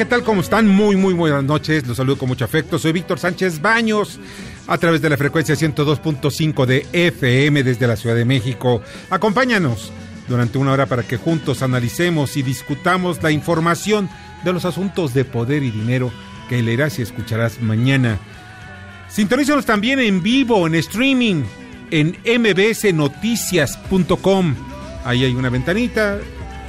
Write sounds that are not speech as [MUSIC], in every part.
¿Qué tal? ¿Cómo están? Muy, muy buenas noches. Los saludo con mucho afecto. Soy Víctor Sánchez Baños a través de la frecuencia 102.5 de FM desde la Ciudad de México. Acompáñanos durante una hora para que juntos analicemos y discutamos la información de los asuntos de poder y dinero que leerás y escucharás mañana. Sintonízanos también en vivo, en streaming, en mbsnoticias.com. Ahí hay una ventanita,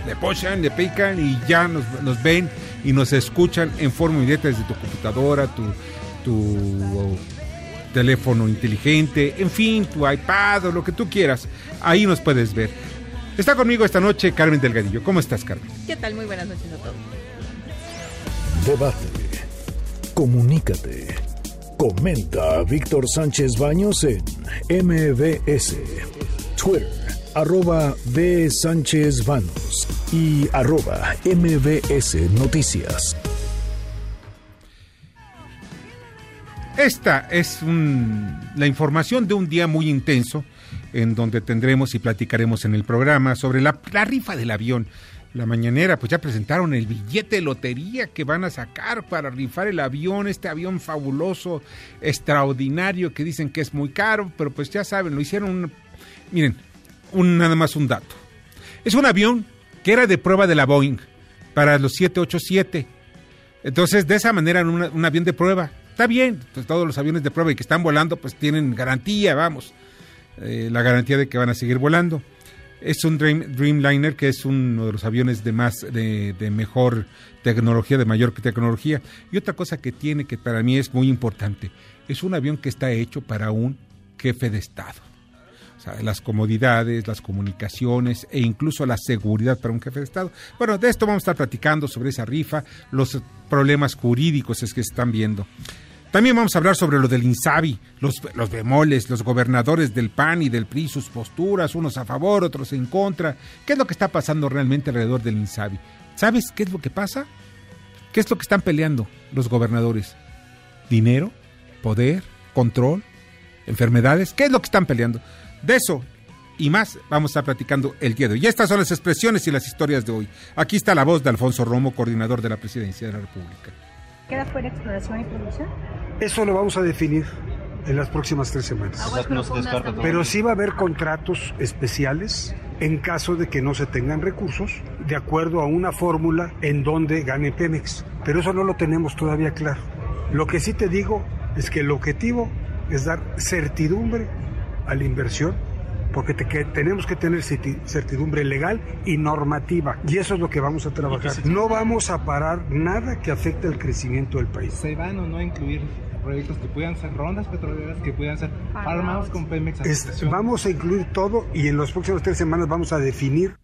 le pochan, le pican y ya nos, nos ven y nos escuchan en forma inmediata desde tu computadora, tu, tu teléfono inteligente, en fin, tu iPad o lo que tú quieras. Ahí nos puedes ver. Está conmigo esta noche Carmen Delgadillo. ¿Cómo estás, Carmen? ¿Qué tal? Muy buenas noches a todos. Debate. Comunícate. Comenta a Víctor Sánchez Baños en MBS. Twitter, arroba B. Sánchez Baños y arroba MBS Noticias. Esta es la información de un día muy intenso en donde tendremos y platicaremos en el programa sobre la, la rifa del avión. La mañanera, pues ya presentaron el billete de lotería que van a sacar para rifar el avión, este avión fabuloso, extraordinario, que dicen que es muy caro, pero pues ya saben, lo hicieron, miren, un, nada más un dato. Es un avión que era de prueba de la Boeing para los 787. Entonces, de esa manera, un avión de prueba. Está bien, pues todos los aviones de prueba y que están volando, pues tienen garantía, vamos. Eh, la garantía de que van a seguir volando. Es un Dream- Dreamliner, que es uno de los aviones de más, de, de mejor tecnología, de mayor tecnología. Y otra cosa que tiene, que para mí es muy importante, es un avión que está hecho para un jefe de Estado. Las comodidades, las comunicaciones e incluso la seguridad para un jefe de Estado. Bueno, de esto vamos a estar platicando sobre esa rifa, los problemas jurídicos es que se están viendo. También vamos a hablar sobre lo del INSABI, los, los bemoles, los gobernadores del PAN y del PRI, sus posturas, unos a favor, otros en contra. ¿Qué es lo que está pasando realmente alrededor del INSABI? ¿Sabes qué es lo que pasa? ¿Qué es lo que están peleando los gobernadores? ¿Dinero? ¿Poder? ¿Control? ¿Enfermedades? ¿Qué es lo que están peleando? De eso y más vamos a estar platicando el día de hoy. Y estas son las expresiones y las historias de hoy. Aquí está la voz de Alfonso Romo, coordinador de la Presidencia de la República. ¿Queda fuera exploración y producción? Eso lo vamos a definir en las próximas tres semanas. También. Pero sí va a haber contratos especiales en caso de que no se tengan recursos, de acuerdo a una fórmula en donde gane Pemex. Pero eso no lo tenemos todavía claro. Lo que sí te digo es que el objetivo es dar certidumbre a la inversión, porque te- que tenemos que tener certi- certidumbre legal y normativa. Y eso es lo que vamos a trabajar. No vamos a parar nada que afecte el crecimiento del país. se van o no a incluir proyectos que puedan ser rondas petroleras, que puedan ser armados con Pemex. Es- vamos a incluir todo y en las próximas tres semanas vamos a definir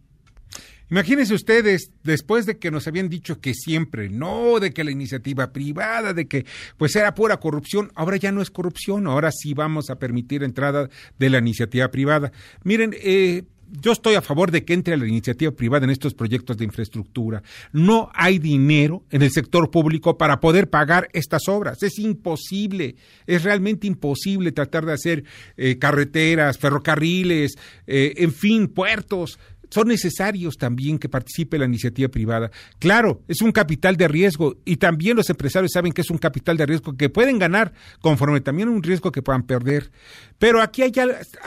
Imagínense ustedes, después de que nos habían dicho que siempre no, de que la iniciativa privada, de que pues era pura corrupción, ahora ya no es corrupción, ahora sí vamos a permitir entrada de la iniciativa privada. Miren, eh, yo estoy a favor de que entre la iniciativa privada en estos proyectos de infraestructura. No hay dinero en el sector público para poder pagar estas obras. Es imposible, es realmente imposible tratar de hacer eh, carreteras, ferrocarriles, eh, en fin, puertos son necesarios también que participe la iniciativa privada. Claro, es un capital de riesgo y también los empresarios saben que es un capital de riesgo que pueden ganar conforme también un riesgo que puedan perder. Pero aquí hay,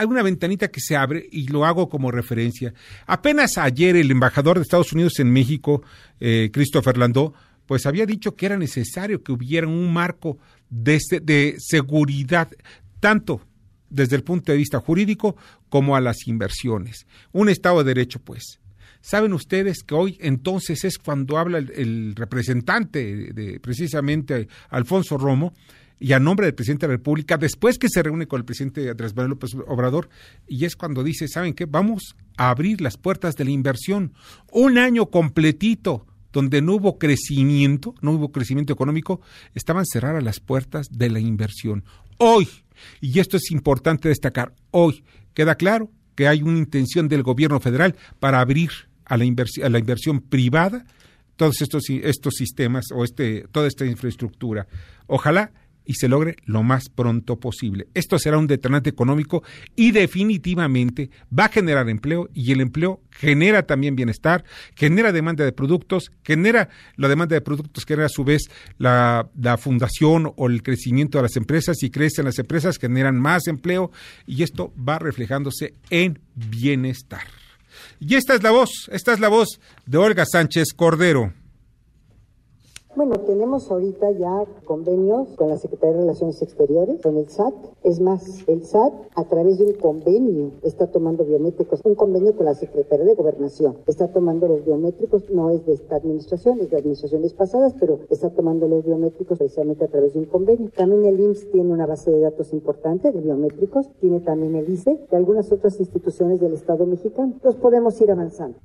una ventanita que se abre y lo hago como referencia. Apenas ayer el embajador de Estados Unidos en México, eh, Christopher Landau, pues había dicho que era necesario que hubiera un marco de, se- de seguridad tanto desde el punto de vista jurídico como a las inversiones. Un Estado de Derecho, pues. ¿Saben ustedes que hoy entonces es cuando habla el, representante de precisamente Alfonso Romo y a nombre del presidente de la República, después que se reúne con el presidente Andrés Manuel López Obrador, y es cuando dice, ¿saben qué? Vamos a abrir las puertas de la inversión. Un año completito donde no hubo crecimiento, no hubo crecimiento económico, estaban cerradas las puertas de la inversión. Hoy, y esto es importante destacar, hoy queda claro que hay una intención del gobierno federal para abrir a la, inversión, a la inversión privada todos estos, estos sistemas o este, toda esta infraestructura. Ojalá y se logre lo más pronto posible. Esto será un detonante económico y definitivamente va a generar empleo y el empleo genera también bienestar, genera demanda de productos, genera la demanda de productos, genera a su vez la, la fundación o el crecimiento de las empresas y crecen las empresas, generan más empleo y esto va reflejándose en bienestar. Y esta es la voz, esta es la voz de Olga Sánchez Cordero. Bueno, tenemos ahorita ya convenios con la Secretaría de Relaciones Exteriores, con el SAT. Es más, el SAT a través de un convenio está tomando biométricos, un convenio con la Secretaría de Gobernación. Está tomando los biométricos, no es de esta administración, es de administraciones pasadas, pero está tomando los biométricos precisamente a través de un convenio. También el IMSS tiene una base de datos importante de biométricos, tiene también el ICE y algunas otras instituciones del Estado mexicano. Entonces podemos ir avanzando.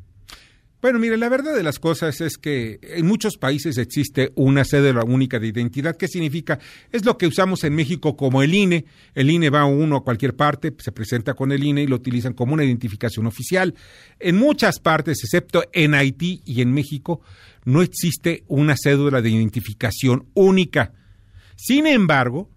Bueno, mire, la verdad de las cosas es que en muchos países existe una cédula única de identidad. ¿Qué significa? Es lo que usamos en México como el INE. El INE va a uno a cualquier parte, se presenta con el INE y lo utilizan como una identificación oficial. En muchas partes, excepto en Haití y en México, no existe una cédula de identificación única. Sin embargo,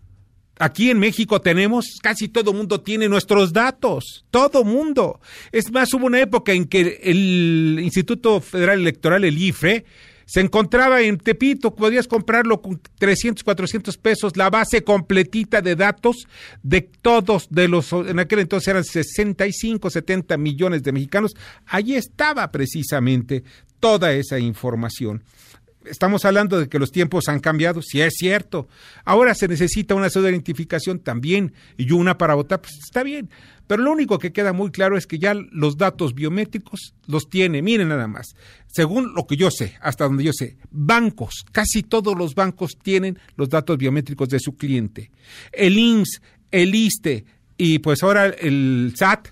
Aquí en México tenemos, casi todo mundo tiene nuestros datos, todo mundo. Es más, hubo una época en que el Instituto Federal Electoral, el IFE, se encontraba en Tepito, podías comprarlo con 300, 400 pesos, la base completita de datos de todos de los, en aquel entonces eran 65, 70 millones de mexicanos, allí estaba precisamente toda esa información estamos hablando de que los tiempos han cambiado, sí es cierto. Ahora se necesita una de identificación también y una para votar, pues está bien. Pero lo único que queda muy claro es que ya los datos biométricos los tiene, miren nada más. Según lo que yo sé, hasta donde yo sé, bancos, casi todos los bancos tienen los datos biométricos de su cliente. El IMSS, el ISTE y pues ahora el SAT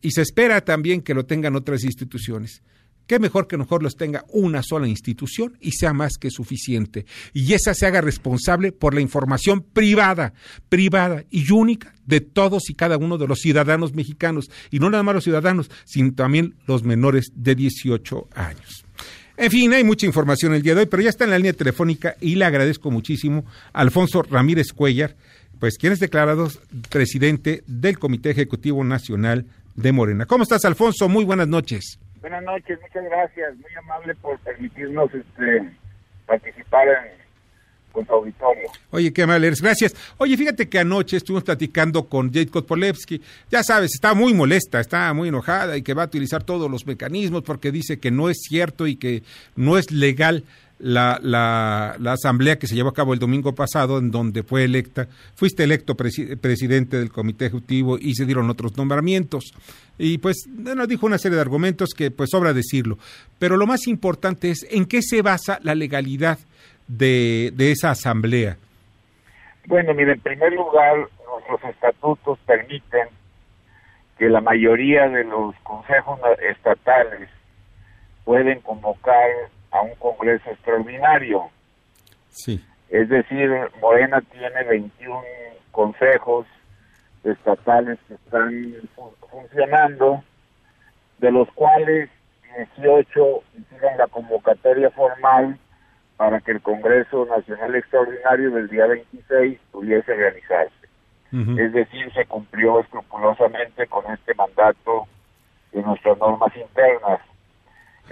y se espera también que lo tengan otras instituciones. Qué mejor que mejor los tenga una sola institución y sea más que suficiente. Y esa se haga responsable por la información privada, privada y única de todos y cada uno de los ciudadanos mexicanos. Y no nada más los ciudadanos, sino también los menores de 18 años. En fin, hay mucha información el día de hoy, pero ya está en la línea telefónica y le agradezco muchísimo a Alfonso Ramírez Cuellar, pues quien es declarado presidente del Comité Ejecutivo Nacional de Morena. ¿Cómo estás, Alfonso? Muy buenas noches. Buenas noches, muchas gracias, muy amable por permitirnos este, participar en, con tu auditorio. Oye, qué amable eres, gracias. Oye, fíjate que anoche estuvimos platicando con Jade Polevsky, ya sabes, está muy molesta, está muy enojada y que va a utilizar todos los mecanismos porque dice que no es cierto y que no es legal la, la, asamblea que se llevó a cabo el domingo pasado, en donde fue electa, fuiste electo presidente del comité ejecutivo y se dieron otros nombramientos. Y pues nos dijo una serie de argumentos que pues sobra decirlo. Pero lo más importante es en qué se basa la legalidad de, de esa asamblea. Bueno, mire, en primer lugar, nuestros estatutos permiten que la mayoría de los consejos estatales pueden convocar a un Congreso extraordinario. Sí. Es decir, Morena tiene 21 consejos estatales que están funcionando, de los cuales 18 hicieron la convocatoria formal para que el Congreso Nacional Extraordinario del día 26 pudiese realizarse. Es decir, se cumplió escrupulosamente con este mandato de nuestras normas internas.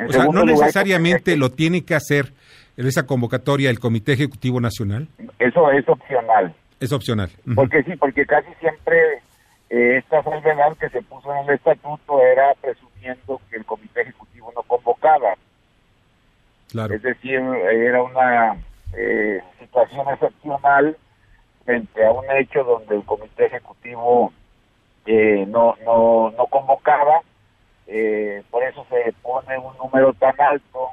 O sea, no necesariamente lo tiene que hacer en esa convocatoria el Comité Ejecutivo Nacional. Eso es opcional. Es opcional. Porque sí, porque casi siempre eh, esta salvedad que se puso en el estatuto era presumiendo que el comité ejecutivo no convocaba. Claro. Es decir, era una eh, situación excepcional frente a un hecho donde el comité ejecutivo eh, no, no, no convocaba, eh, por eso se pone un número tan alto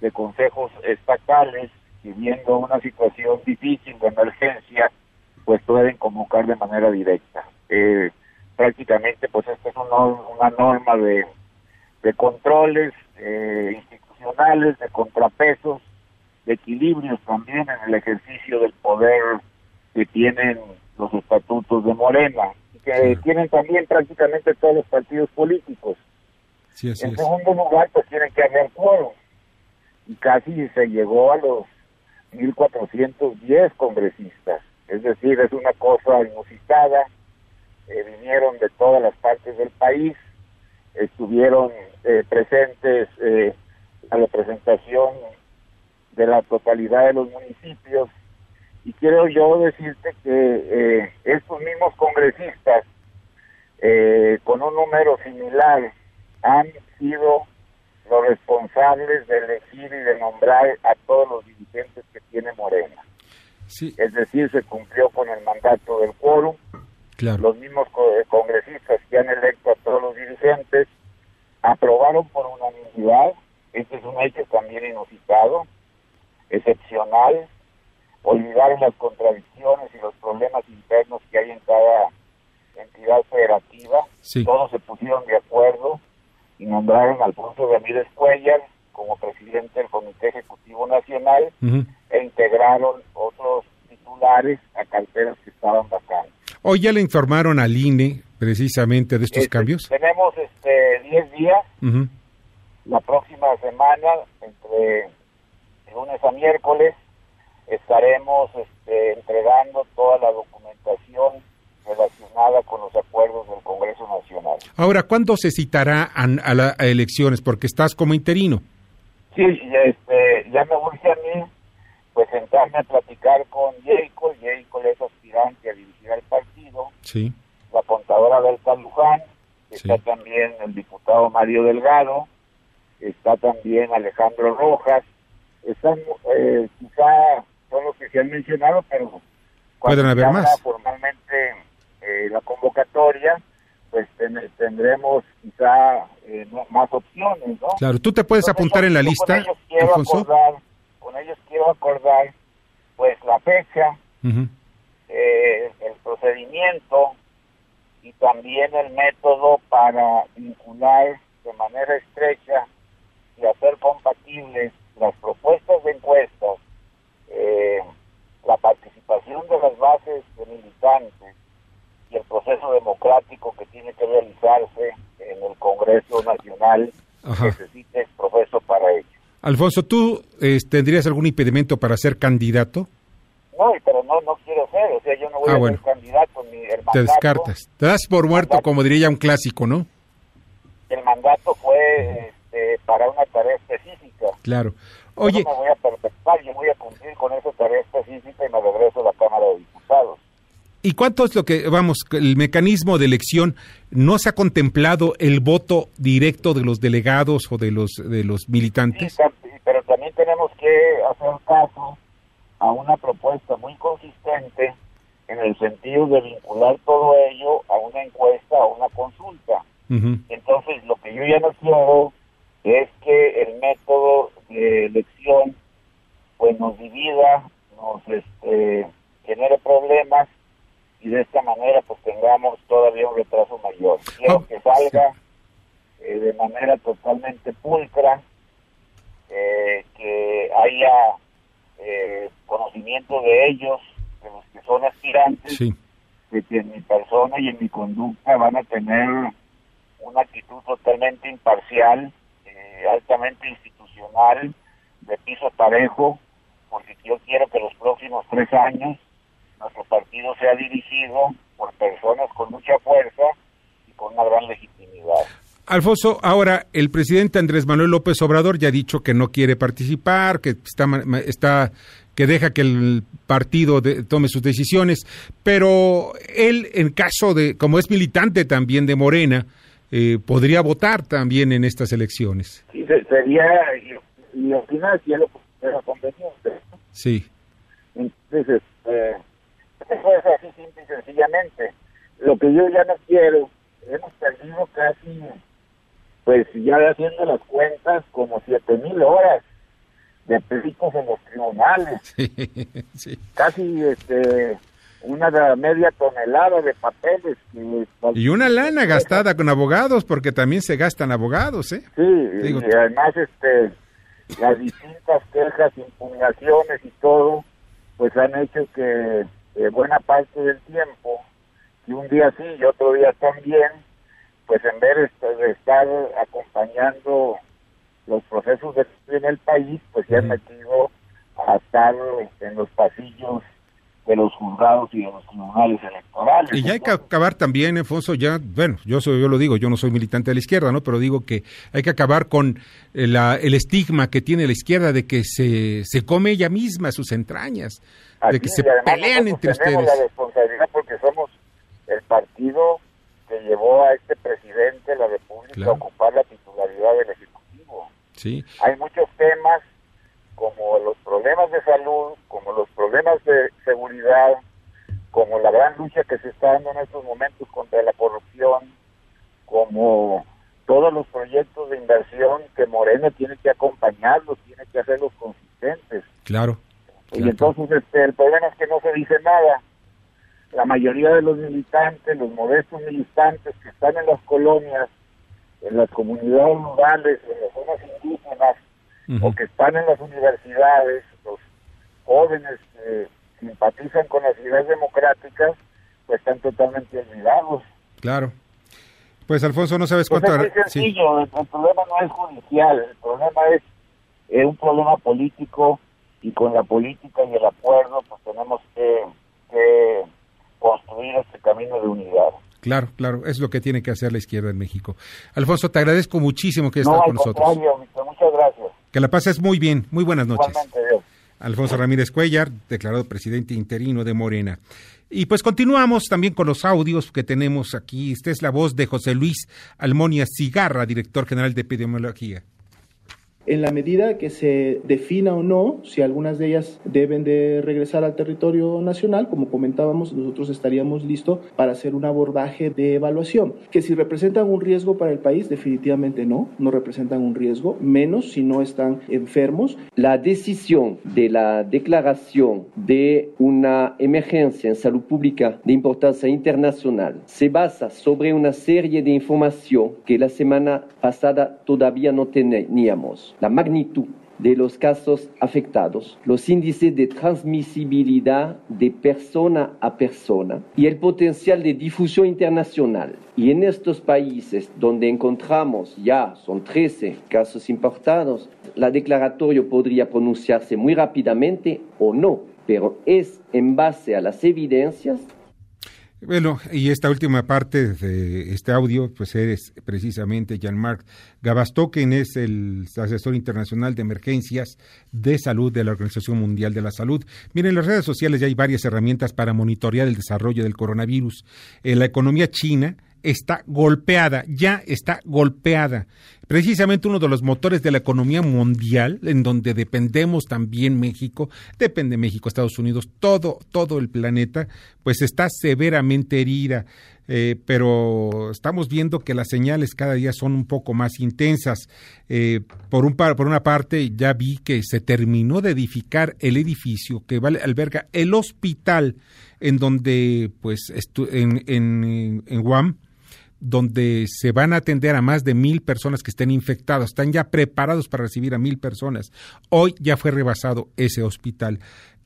de consejos estatales que viendo una situación difícil de emergencia, pues pueden convocar de manera directa. Eh, prácticamente, pues esta es una, norma de, de controles eh, institucionales, de contrapesos, de equilibrios también en el ejercicio del poder que tienen los estatutos de Morena, y que tienen también prácticamente todos los partidos políticos. En segundo lugar, pues tienen que haber quórum. Y casi se llegó a los 1.410 congresistas. Es decir, es una cosa inusitada. Eh, vinieron de todas las partes del país, estuvieron eh, presentes eh, la representación de la totalidad de los municipios. Y quiero yo decirte que eh, estos mismos congresistas, con un número similar, han sido los responsables de elegir y de nombrar a todos los dirigentes que tiene Morena. Sí. Es decir, se cumplió con el mandato del quórum. Claro. Los mismos congresistas que han electo a todos los dirigentes aprobaron por unanimidad. Este es un hecho también inusitado, excepcional. Olvidaron las contradicciones y los problemas internos que hay en cada entidad federativa. Todos se pusieron de acuerdo y nombraron a Alfonso Ramírez Cuellar como presidente del Comité Ejecutivo Nacional e integraron otros titulares a carteras que estaban vacantes. ¿Hoy ya le informaron al INE precisamente de estos este, cambios? Tenemos este 10 días. La próxima semana, entre lunes a miércoles, estaremos este, entregando toda la documentación relacionada con los acuerdos del Congreso Nacional. Ahora, ¿cuándo se citará a, las elecciones? Porque estás como interino. Sí, este, ya me urge a mí pues sentarme a platicar con Jacob. Jacob es aspirante a dirigir el partido. Sí. La contadora Berta Luján. Está también el diputado Mario Delgado. Está también Alejandro Rojas. Están, eh, quizá son los que se han mencionado, pero pueden haber más. Formalmente eh, la convocatoria, pues tendremos quizá eh, más opciones, ¿no? Claro, tú te puedes apuntar en la lista, con ellos quiero Acordar, con ellos quiero acordar, pues la fecha, eh, el procedimiento y también el método para vincular de manera estrecha y hacer compatibles las propuestas de encuestas, la participación de las bases de militantes y el proceso democrático que tiene que realizarse en el Congreso Nacional necesite proceso para ello. Alfonso, ¿tú eh, tendrías algún impedimento para ser candidato? No, pero no, no quiero ser, o sea, yo no voy ah, a ser candidato. Ni el Te descartas, te das por muerto, como diría un clásico, ¿no? El mandato fue este, para una tarea específica. Claro. Oye, yo no me voy a perfectar, yo voy a cumplir con esa tarea específica y me regreso a la Cámara de Diputados. ¿Y cuánto es lo que, vamos, el mecanismo de elección, no se ha contemplado el voto directo de los delegados o de los, de los militantes? Sí, pero también tenemos que hacer caso a una propuesta muy consistente en el sentido de vincular todo ello a una encuesta, a una consulta. Entonces, lo que yo ya no quiero es que el método de elección pues nos divida, nos este, genere problemas y de esta manera pues tengamos todavía un retraso mayor. Quiero oh, que salga eh, de manera totalmente pulcra, eh, que haya eh, conocimiento de ellos, de los que son aspirantes, de que en mi persona y en mi conducta van a tener una actitud totalmente imparcial, altamente institucional, de piso parejo, porque yo quiero que los próximos tres años nuestro partido sea dirigido por personas con mucha fuerza y con una gran legitimidad. Alfonso, ahora el presidente Andrés Manuel López Obrador ya ha dicho que no quiere participar, que está, está que deja que el partido tome sus decisiones, pero él, en caso de, como es militante también de Morena, eh, podría votar también en estas elecciones. Sí, sería, y, al final si lo conveniente. Sí. Entonces, eh, eso es así simple y sencillamente. lo que yo ya no quiero, hemos perdido casi, pues ya haciendo las cuentas, como siete mil horas de peritos en los tribunales. [LAUGHS] Casi este una media tonelada de papeles. y una lana gastada con abogados, porque también se gastan abogados, ¿eh? Sí, y además este las distintas quejas, impugnaciones y todo, pues han hecho que eh, buena parte del tiempo, y un día sí y otro día también, pues en vez de estar acompañando los procesos de en el país, pues se han metido a estar en los pasillos de los juzgados y de los tribunales electorales. Y ya hay que acabar también, Alfonso, ya, bueno, yo soy, yo lo digo, yo no soy militante de la izquierda, ¿no? Pero digo que hay que acabar con el, el estigma que tiene la izquierda de que se, se come ella misma sus entrañas, de que se pelean entre ustedes. la responsabilidad porque somos el partido que llevó a este presidente de la República a ocupar la titularidad del Ejecutivo. Sí. Hay muchos temas como los problemas de salud, como los problemas de seguridad, como la gran lucha que se está dando en estos momentos contra la corrupción, como todos los proyectos de inversión que Morena tiene que acompañarlos, tiene que hacerlos consistentes. Claro. Y entonces este, el problema es que no se dice nada. La mayoría de los militantes, los modestos militantes que están en las colonias, en las comunidades rurales, en las zonas indígenas, o que están en las universidades, los jóvenes que simpatizan con las ideas democráticas, pues están totalmente olvidados. Claro. Pues Alfonso, no sabes pues cuánto... es muy sencillo, el, problema no es judicial, el problema es, un problema político y con la política y el acuerdo pues tenemos que, que construir este camino de unidad. Claro, claro, es lo que tiene que hacer la izquierda en México. Alfonso, te agradezco muchísimo que estés con nosotros. muchas gracias. Que la pases muy bien. Muy buenas noches. Alfonso Ramírez Cuellar, declarado presidente interino de Morena. Y pues continuamos también con los audios que tenemos aquí. Esta es la voz de José Luis Almonia Cigarra, director general de epidemiología en la medida que se defina o no si algunas de ellas deben de regresar al territorio nacional, como comentábamos, nosotros estaríamos listos para hacer un abordaje de evaluación. Que si representan un riesgo para el país, definitivamente no, no representan un riesgo, menos si no están enfermos. La decisión de la declaración de una emergencia en salud pública de importancia internacional se basa sobre una serie de información que la semana pasada todavía no teníamos la magnitud de los casos afectados, los índices de transmisibilidad de persona a persona y el potencial de difusión internacional. Y en estos países donde encontramos ya, son 13 casos importados, la declaratorio podría pronunciarse muy rápidamente o no, pero es en base a las evidencias bueno, y esta última parte de este audio, pues eres precisamente Jean-Marc Gabastó, quien es el asesor internacional de emergencias de salud de la Organización Mundial de la Salud. Miren, en las redes sociales ya hay varias herramientas para monitorear el desarrollo del coronavirus. En la economía china está golpeada, ya está golpeada. Precisamente uno de los motores de la economía mundial, en donde dependemos también México, depende México, Estados Unidos, todo, todo el planeta, pues está severamente herida. Eh, pero estamos viendo que las señales cada día son un poco más intensas. Eh, por, un, por una parte, ya vi que se terminó de edificar el edificio que alberga el hospital en donde, pues, en, en, en Guam, donde se van a atender a más de mil personas que estén infectadas, están ya preparados para recibir a mil personas. Hoy ya fue rebasado ese hospital.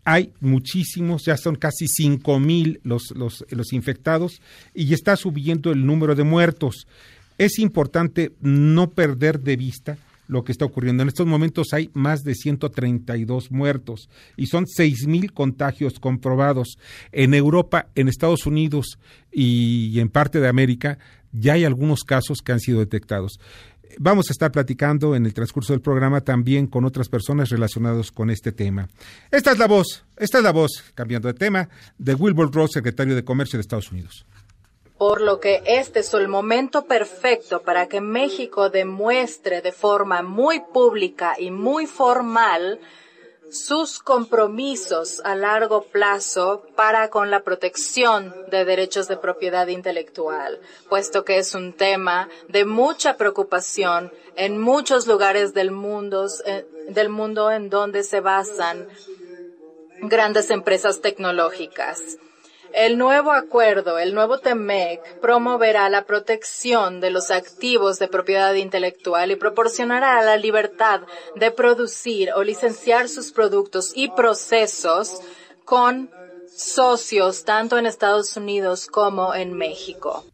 Hay muchísimos, ya son casi cinco mil los, los, los infectados y está subiendo el número de muertos. Es importante no perder de vista lo que está ocurriendo. En estos momentos hay más de 132 muertos y son mil contagios comprobados. En Europa, en Estados Unidos y en parte de América ya hay algunos casos que han sido detectados. Vamos a estar platicando en el transcurso del programa también con otras personas relacionadas con este tema. Esta es la voz, esta es la voz, cambiando de tema, de Wilbur Ross, secretario de Comercio de Estados Unidos. Por lo que este es el momento perfecto para que México demuestre de forma muy pública y muy formal sus compromisos a largo plazo para con la protección de derechos de propiedad intelectual, puesto que es un tema de mucha preocupación en muchos lugares del mundo, eh, del mundo en donde se basan grandes empresas tecnológicas. El nuevo acuerdo, el nuevo TEMEC, promoverá la protección de los activos de propiedad intelectual y proporcionará la libertad de producir o licenciar sus productos y procesos con socios tanto en Estados Unidos como en México.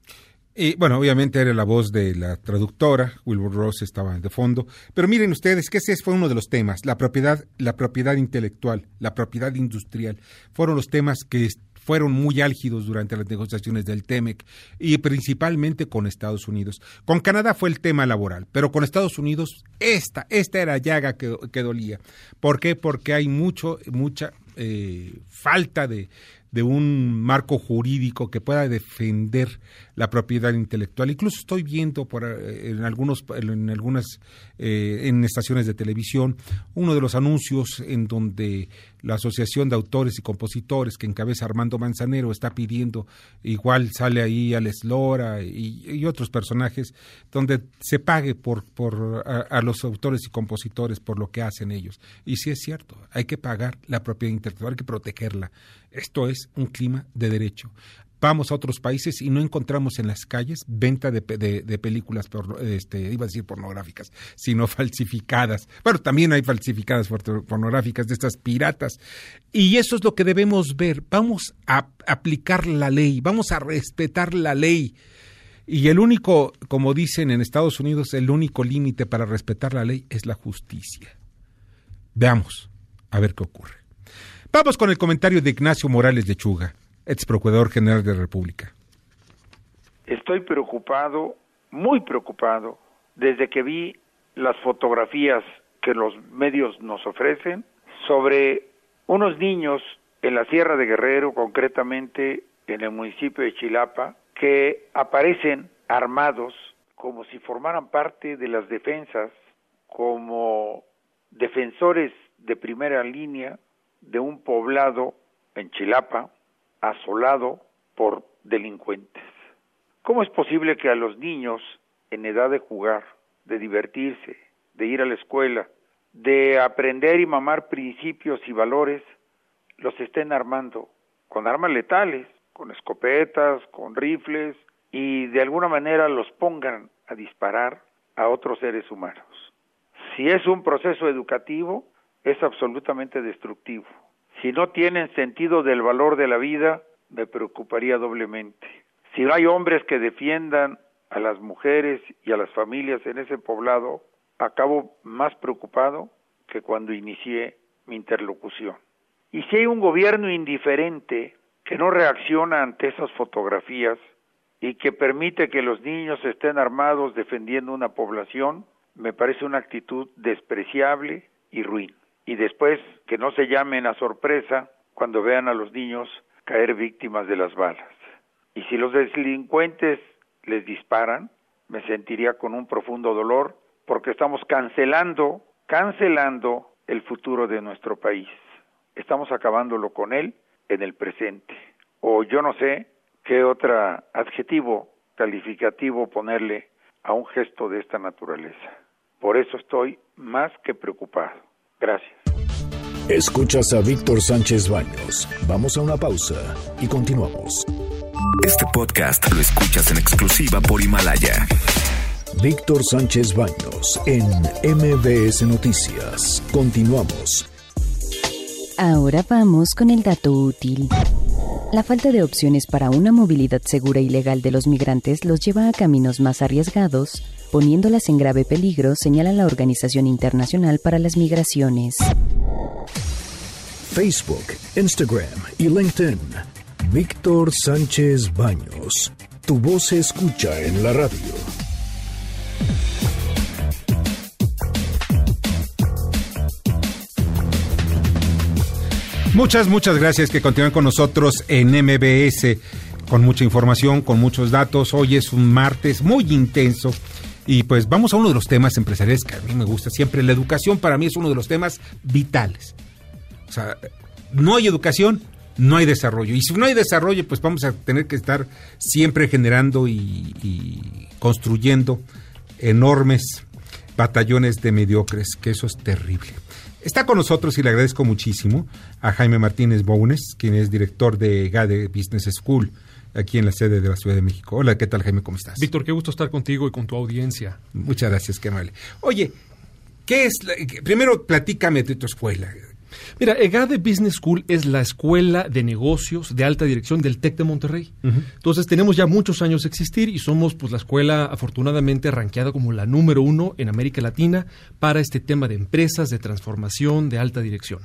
Y bueno, obviamente era la voz de la traductora, Wilbur Ross estaba de fondo, pero miren ustedes que ese fue uno de los temas, la propiedad, la propiedad intelectual, la propiedad industrial, fueron los temas que fueron muy álgidos durante las negociaciones del TEMEC y principalmente con Estados Unidos. Con Canadá fue el tema laboral, pero con Estados Unidos esta, esta era llaga que, que dolía. ¿Por qué? Porque hay mucho, mucha eh, falta de, de un marco jurídico que pueda defender la propiedad intelectual. Incluso estoy viendo por, eh, en algunos en algunas eh, en estaciones de televisión uno de los anuncios en donde la Asociación de Autores y Compositores que encabeza Armando Manzanero está pidiendo igual sale ahí Alex Lora y, otros personajes donde se pague por por a, los autores y compositores por lo que hacen ellos. Y sí es cierto, hay que pagar la propiedad intelectual, hay que protegerla. Esto es un clima de derecho vamos a otros países y no encontramos en las calles venta de, películas, por, este, iba a decir pornográficas, sino [LAUGHS] falsificadas. Bueno, también hay falsificadas pornográficas de estas piratas. Y eso es lo que debemos ver. Vamos a aplicar la ley, vamos a respetar la ley. Y el único, como dicen en Estados Unidos, el único límite para respetar la ley es la justicia. Veamos, a ver qué ocurre. Vamos con el comentario de Ignacio Morales de Chuga ex procurador general de la República. Estoy preocupado, muy preocupado, desde que vi las fotografías que los medios nos ofrecen sobre unos niños en la Sierra de Guerrero, concretamente en el municipio de Chilapa, que aparecen armados como si formaran parte de las defensas, como defensores de primera línea de un poblado en Chilapa, asolado por delincuentes. ¿Cómo es posible que a los niños en edad de jugar, de divertirse, de ir a la escuela, de aprender y mamar principios y valores, los estén armando con armas letales, con escopetas, con rifles, y de alguna manera los pongan a disparar a otros seres humanos? Si es un proceso educativo, es absolutamente destructivo. Si no tienen sentido del valor de la vida, me preocuparía doblemente. Si no hay hombres que defiendan a las mujeres y a las familias en ese poblado, acabo más preocupado que cuando inicié mi interlocución. Y si hay un gobierno indiferente que no reacciona ante esas fotografías y que permite que los niños estén armados defendiendo una población, me parece una actitud despreciable y ruin y después que no se llamen a sorpresa cuando vean a los niños caer víctimas de las balas. Y si los delincuentes les disparan, me sentiría con un profundo dolor porque estamos cancelando, cancelando el futuro de nuestro país. Estamos acabándolo con él en el presente. O yo no sé qué otro adjetivo calificativo ponerle a un gesto de esta naturaleza. Por eso estoy más que preocupado. Gracias. Escuchas a Víctor Sánchez Baños. Vamos a una pausa y continuamos. Este podcast lo escuchas en exclusiva por Himalaya. Víctor Sánchez Baños en MBS Noticias. Continuamos. Ahora vamos con el dato útil. La falta de opciones para una movilidad segura y legal de los migrantes los lleva a caminos más arriesgados poniéndolas en grave peligro, señala la Organización Internacional para las Migraciones. Facebook, Instagram y LinkedIn. Víctor Sánchez Baños. Tu voz se escucha en la radio. Muchas, muchas gracias que continúen con nosotros en MBS, con mucha información, con muchos datos. Hoy es un martes muy intenso y pues vamos a uno de los temas empresariales que a mí me gusta siempre. La educación para mí es uno de los temas vitales. O sea, no hay educación, no hay desarrollo. Y si no hay desarrollo, pues vamos a tener que estar siempre generando y, y construyendo enormes batallones de mediocres, que eso es terrible. Está con nosotros y le agradezco muchísimo a Jaime Martínez Bounes, quien es director de GADE Business School aquí en la sede de la Ciudad de México. Hola, ¿qué tal Jaime? ¿Cómo estás? Víctor, qué gusto estar contigo y con tu audiencia. Muchas gracias, qué amable. Oye, ¿qué es? La, primero, platícame de tu escuela. Mira, EGADE Business School es la escuela de negocios de alta dirección del TEC de Monterrey. Uh -huh. Entonces tenemos ya muchos años de existir y somos pues la escuela afortunadamente ranqueada como la número uno en América Latina para este tema de empresas, de transformación, de alta dirección.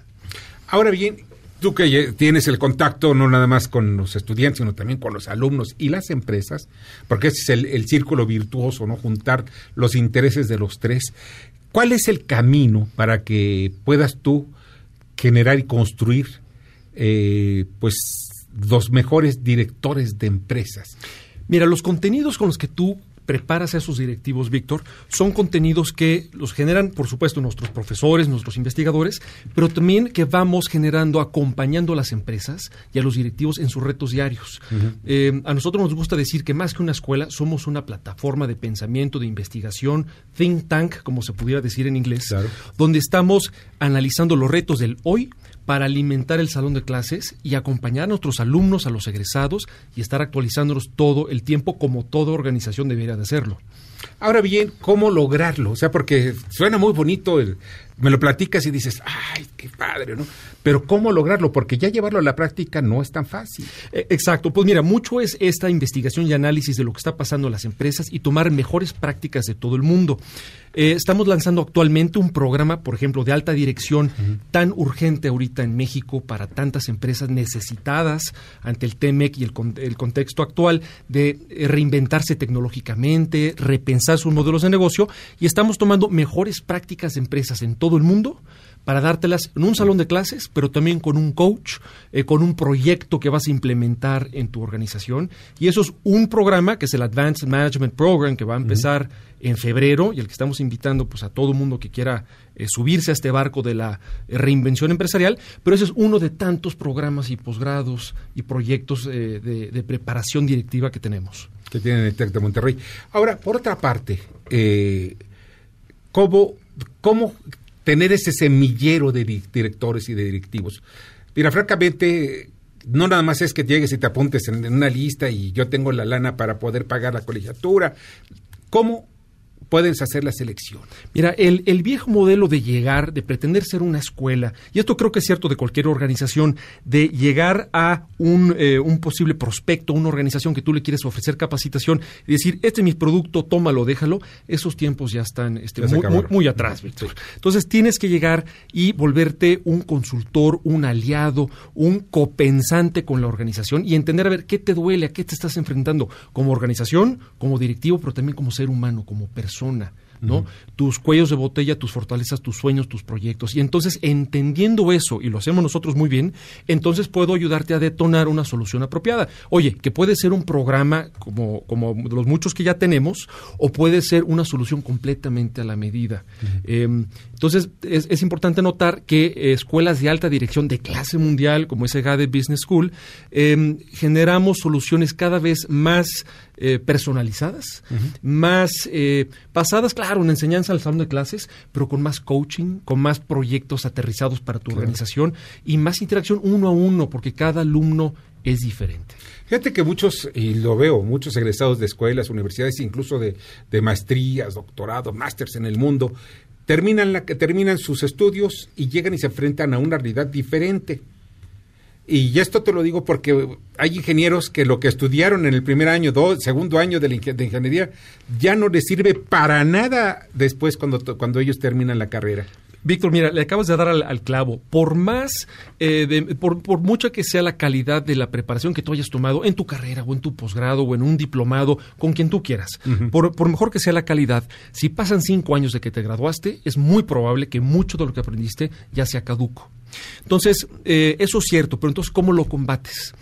Ahora bien, tú que tienes el contacto no nada más con los estudiantes, sino también con los alumnos y las empresas, porque ese es el, círculo virtuoso, ¿no? Juntar los intereses de los tres. ¿Cuál es el camino para que puedas tú generar y construir eh, pues los mejores directores de empresas. Mira, los contenidos con los que tú preparas a esos directivos, Víctor, son contenidos que los generan, por supuesto, nuestros profesores, nuestros investigadores, pero también que vamos generando, acompañando a las empresas y a los directivos en sus retos diarios. Uh -huh. eh, a nosotros nos gusta decir que más que una escuela, somos una plataforma de pensamiento, de investigación, think tank, como se pudiera decir en inglés, claro. donde estamos analizando los retos del hoy, para alimentar el salón de clases y acompañar a nuestros alumnos, a los egresados y estar actualizándonos todo el tiempo como toda organización debería de hacerlo. Ahora bien, ¿cómo lograrlo? O sea, porque suena muy bonito, el, me lo platicas y dices, ay, qué padre, ¿no? Pero ¿cómo lograrlo? Porque ya llevarlo a la práctica no es tan fácil. Eh, exacto, pues mira, mucho es esta investigación y análisis de lo que está pasando en las empresas y tomar mejores prácticas de todo el mundo. Eh, estamos lanzando actualmente un programa, por ejemplo, de alta dirección uh -huh. tan urgente ahorita en México para tantas empresas necesitadas ante el TEMEC y el, el contexto actual de eh, reinventarse tecnológicamente, repensar sus modelos de negocio y estamos tomando mejores prácticas de empresas en todo el mundo para dártelas en un salón de clases, pero también con un coach, eh, con un proyecto que vas a implementar en tu organización. Y eso es un programa que es el Advanced Management Program que va a empezar uh -huh. en febrero y el que estamos invitando pues, a todo mundo que quiera eh, subirse a este barco de la eh, reinvención empresarial. Pero ese es uno de tantos programas y posgrados y proyectos de, de, preparación directiva que tenemos. Que tienen el TEC de Monterrey. Ahora, por otra parte, ¿cómo, ¿cómo tener ese semillero de directores y de directivos. Mira, francamente, no nada más es que llegues y te apuntes en una lista y yo tengo la lana para poder pagar la colegiatura. ¿Cómo puedes hacer la selección? Mira, el, el, viejo modelo de llegar, de pretender ser una escuela, y esto creo que es cierto de cualquier organización, de llegar a un, eh, un posible prospecto, una organización que tú le quieres ofrecer capacitación y decir, este es mi producto, tómalo, déjalo, esos tiempos ya están este, ya muy, muy, muy, atrás, Víctor. Entonces tienes que llegar y volverte un consultor, un aliado, un copensante con la organización y entender a ver qué te duele, a qué te estás enfrentando como organización, como directivo, pero también como ser humano, como persona persona, ¿no? Uh -huh. Tus cuellos de botella, tus fortalezas, tus sueños, tus proyectos. Y entonces, entendiendo eso, y lo hacemos nosotros muy bien, entonces puedo ayudarte a detonar una solución apropiada. Oye, que puede ser un programa como, como los muchos que ya tenemos, o puede ser una solución completamente a la medida. Uh -huh. eh, entonces, es, es, importante notar que escuelas de alta dirección de clase mundial, como es GADE Business School, eh, generamos soluciones cada vez más eh, personalizadas, uh -huh. más eh, basadas, claro, en enseñanza al salón de clases, pero con más coaching, con más proyectos aterrizados para tu claro. organización y más interacción uno a uno, porque cada alumno es diferente. Fíjate que muchos, y lo veo, muchos egresados de escuelas, universidades, incluso de, de maestrías, doctorados, másters en el mundo, terminan, la, terminan sus estudios y llegan y se enfrentan a una realidad diferente. Y esto te lo digo porque hay ingenieros que lo que estudiaron en el primer año, do, segundo año de, la, de, ingeniería, ya no les sirve para nada después cuando, cuando ellos terminan la carrera. Víctor, mira, le acabas de dar al, al clavo. Por más, eh, de, por, por mucha que sea la calidad de la preparación que tú hayas tomado en tu carrera o en tu posgrado o en un diplomado, con quien tú quieras, uh -huh. por, por, mejor que sea la calidad, si pasan cinco años de que te graduaste, es muy probable que mucho de lo que aprendiste ya sea caduco. Entonces, eh, eso es cierto, pero entonces, ¿cómo lo combates?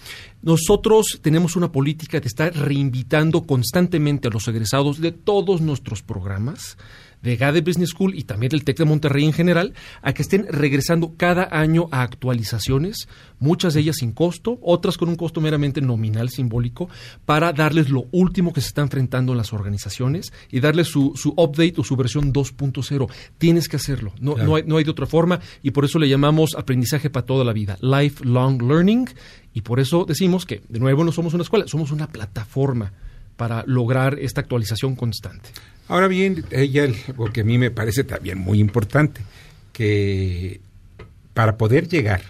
Nosotros tenemos una política de estar reinvitando constantemente a los egresados de todos nuestros programas de GADE Business School y también del TEC de Monterrey en general a que estén regresando cada año a actualizaciones, muchas de ellas sin costo, otras con un costo meramente nominal, simbólico, para darles lo último que se está enfrentando en las organizaciones y darles su, su update o su versión 2.0. Tienes que hacerlo, no, no, hay, no hay de otra forma y por eso le llamamos aprendizaje para toda la vida, lifelong learning, y por eso decimos que, de nuevo, no somos una escuela, somos una plataforma para lograr esta actualización constante. Ahora bien, ella, algo que a mí me parece también muy importante, que para poder llegar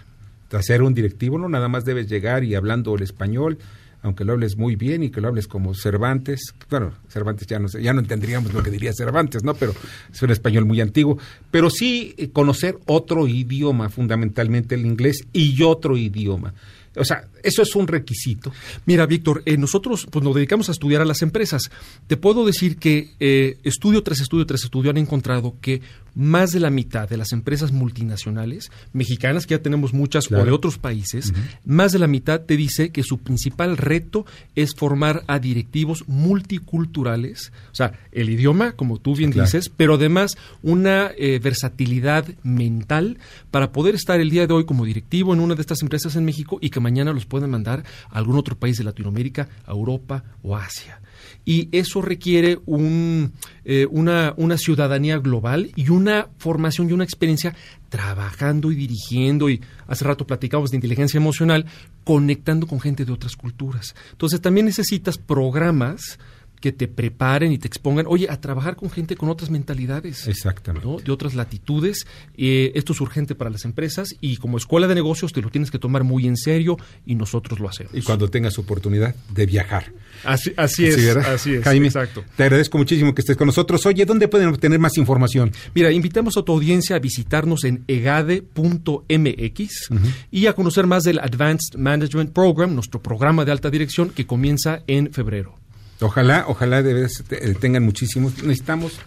a ser un directivo no nada más debes llegar y hablando el español, aunque lo hables muy bien y que lo hables como Cervantes, bueno, Cervantes ya no ya no entenderíamos lo que diría Cervantes, ¿no? Pero es un español muy antiguo, pero sí conocer otro idioma, fundamentalmente el inglés y otro idioma. O sea, eso es un requisito. Mira, Víctor, eh, nosotros pues, nos dedicamos a estudiar a las empresas. Te puedo decir que eh, estudio tras estudio tras estudio han encontrado que más de la mitad de las empresas multinacionales, mexicanas, que ya tenemos muchas, o de otros países, más de la mitad te dice que su principal reto es formar a directivos multiculturales, o sea, el idioma, como tú bien dices, pero además una eh, versatilidad mental para poder estar el día de hoy como directivo en una de estas empresas en México y que mañana los puedan mandar a algún otro país de Latinoamérica, a Europa o Asia y eso requiere un, eh, una, una ciudadanía global y una formación y una experiencia trabajando y dirigiendo y hace rato platicamos de inteligencia emocional, conectando con gente de otras culturas. Entonces también necesitas programas que te preparen y te expongan, oye, a trabajar con gente con otras mentalidades. Exactamente. De otras latitudes. Eh, esto es urgente para las empresas y como escuela de negocios te lo tienes que tomar muy en serio y nosotros lo hacemos. Y cuando tengas oportunidad de viajar. Así, así es, así es. Jaime, exacto. te agradezco muchísimo que estés con nosotros. Oye, ¿dónde pueden obtener más información? Mira, invitamos a tu audiencia a visitarnos en egade.mx y a conocer más del Advanced Management Program, nuestro programa de alta dirección que comienza en febrero. Ojalá, ojalá de veras eh, tengan muchísimos. Necesitamos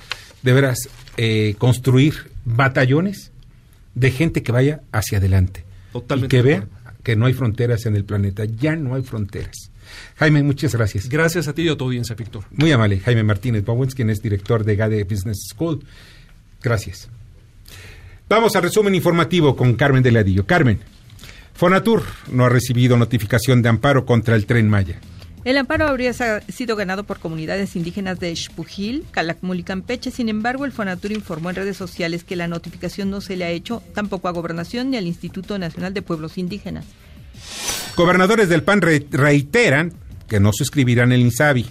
de veras eh, construir batallones de gente que vaya hacia adelante. Totalmente. Y que vea que no hay fronteras en el planeta. Ya no hay fronteras. Jaime, muchas gracias. Gracias a ti y a tu audiencia, Víctor. Muy amable. Jaime Martínez Bowens, quien es director de GADE Business School. Gracias. Vamos al resumen informativo con Carmen Deladillo. Carmen, Fonatur no ha recibido notificación de amparo contra el tren Maya. El amparo habría sido ganado por comunidades indígenas de Xpujil, Calakmul y Campeche. Sin embargo, el Fonatur informó en redes sociales que la notificación no se le ha hecho tampoco a Gobernación ni al Instituto Nacional de Pueblos Indígenas. Gobernadores del PAN reiteran que no suscribirán el INSABI.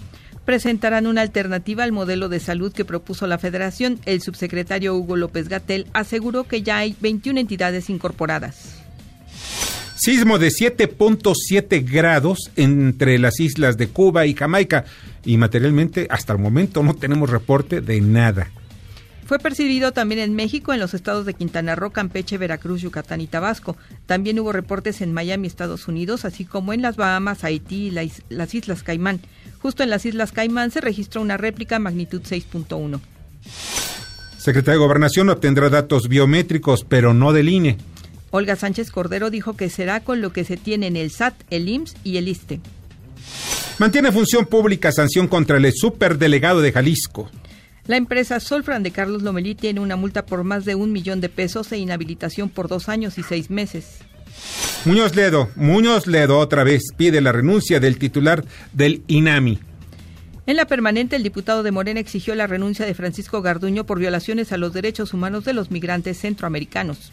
Presentarán una alternativa al modelo de salud que propuso la Federación. El subsecretario Hugo López Gatel aseguró que ya hay 21 entidades incorporadas. Sismo de 7.7 grados entre las islas de Cuba y Jamaica. Y materialmente, hasta el momento, no tenemos reporte de nada. Fue percibido también en México, en los estados de Quintana Roo, Campeche, Veracruz, Yucatán y Tabasco. También hubo reportes en Miami, Estados Unidos, así como en las Bahamas, Haití y las Islas Caimán. Justo en las Islas Caimán se registró una réplica magnitud 6.1. Secretaría de Gobernación obtendrá datos biométricos, pero no del INE. Olga Sánchez Cordero dijo que será con lo que se tiene en el SAT, el IMSS y el ISTE. Mantiene función pública sanción contra el superdelegado de Jalisco. La empresa Solfran de Carlos Lomelí tiene una multa por más de un millón de pesos e inhabilitación por dos años y seis meses. Muñoz Ledo, Muñoz Ledo otra vez pide la renuncia del titular del INAMI. En la permanente, el diputado de Morena exigió la renuncia de Francisco Garduño por violaciones a los derechos humanos de los migrantes centroamericanos.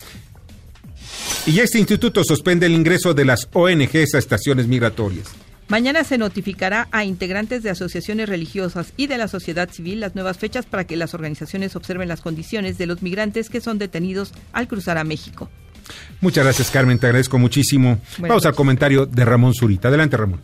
Y este instituto suspende el ingreso de las ONGs a estaciones migratorias. Mañana se notificará a integrantes de asociaciones religiosas y de la sociedad civil las nuevas fechas para que las organizaciones observen las condiciones de los migrantes que son detenidos al cruzar a México. Muchas gracias, Carmen. Te agradezco muchísimo. Vamos al comentario de Ramón Zurita. Adelante, Ramón.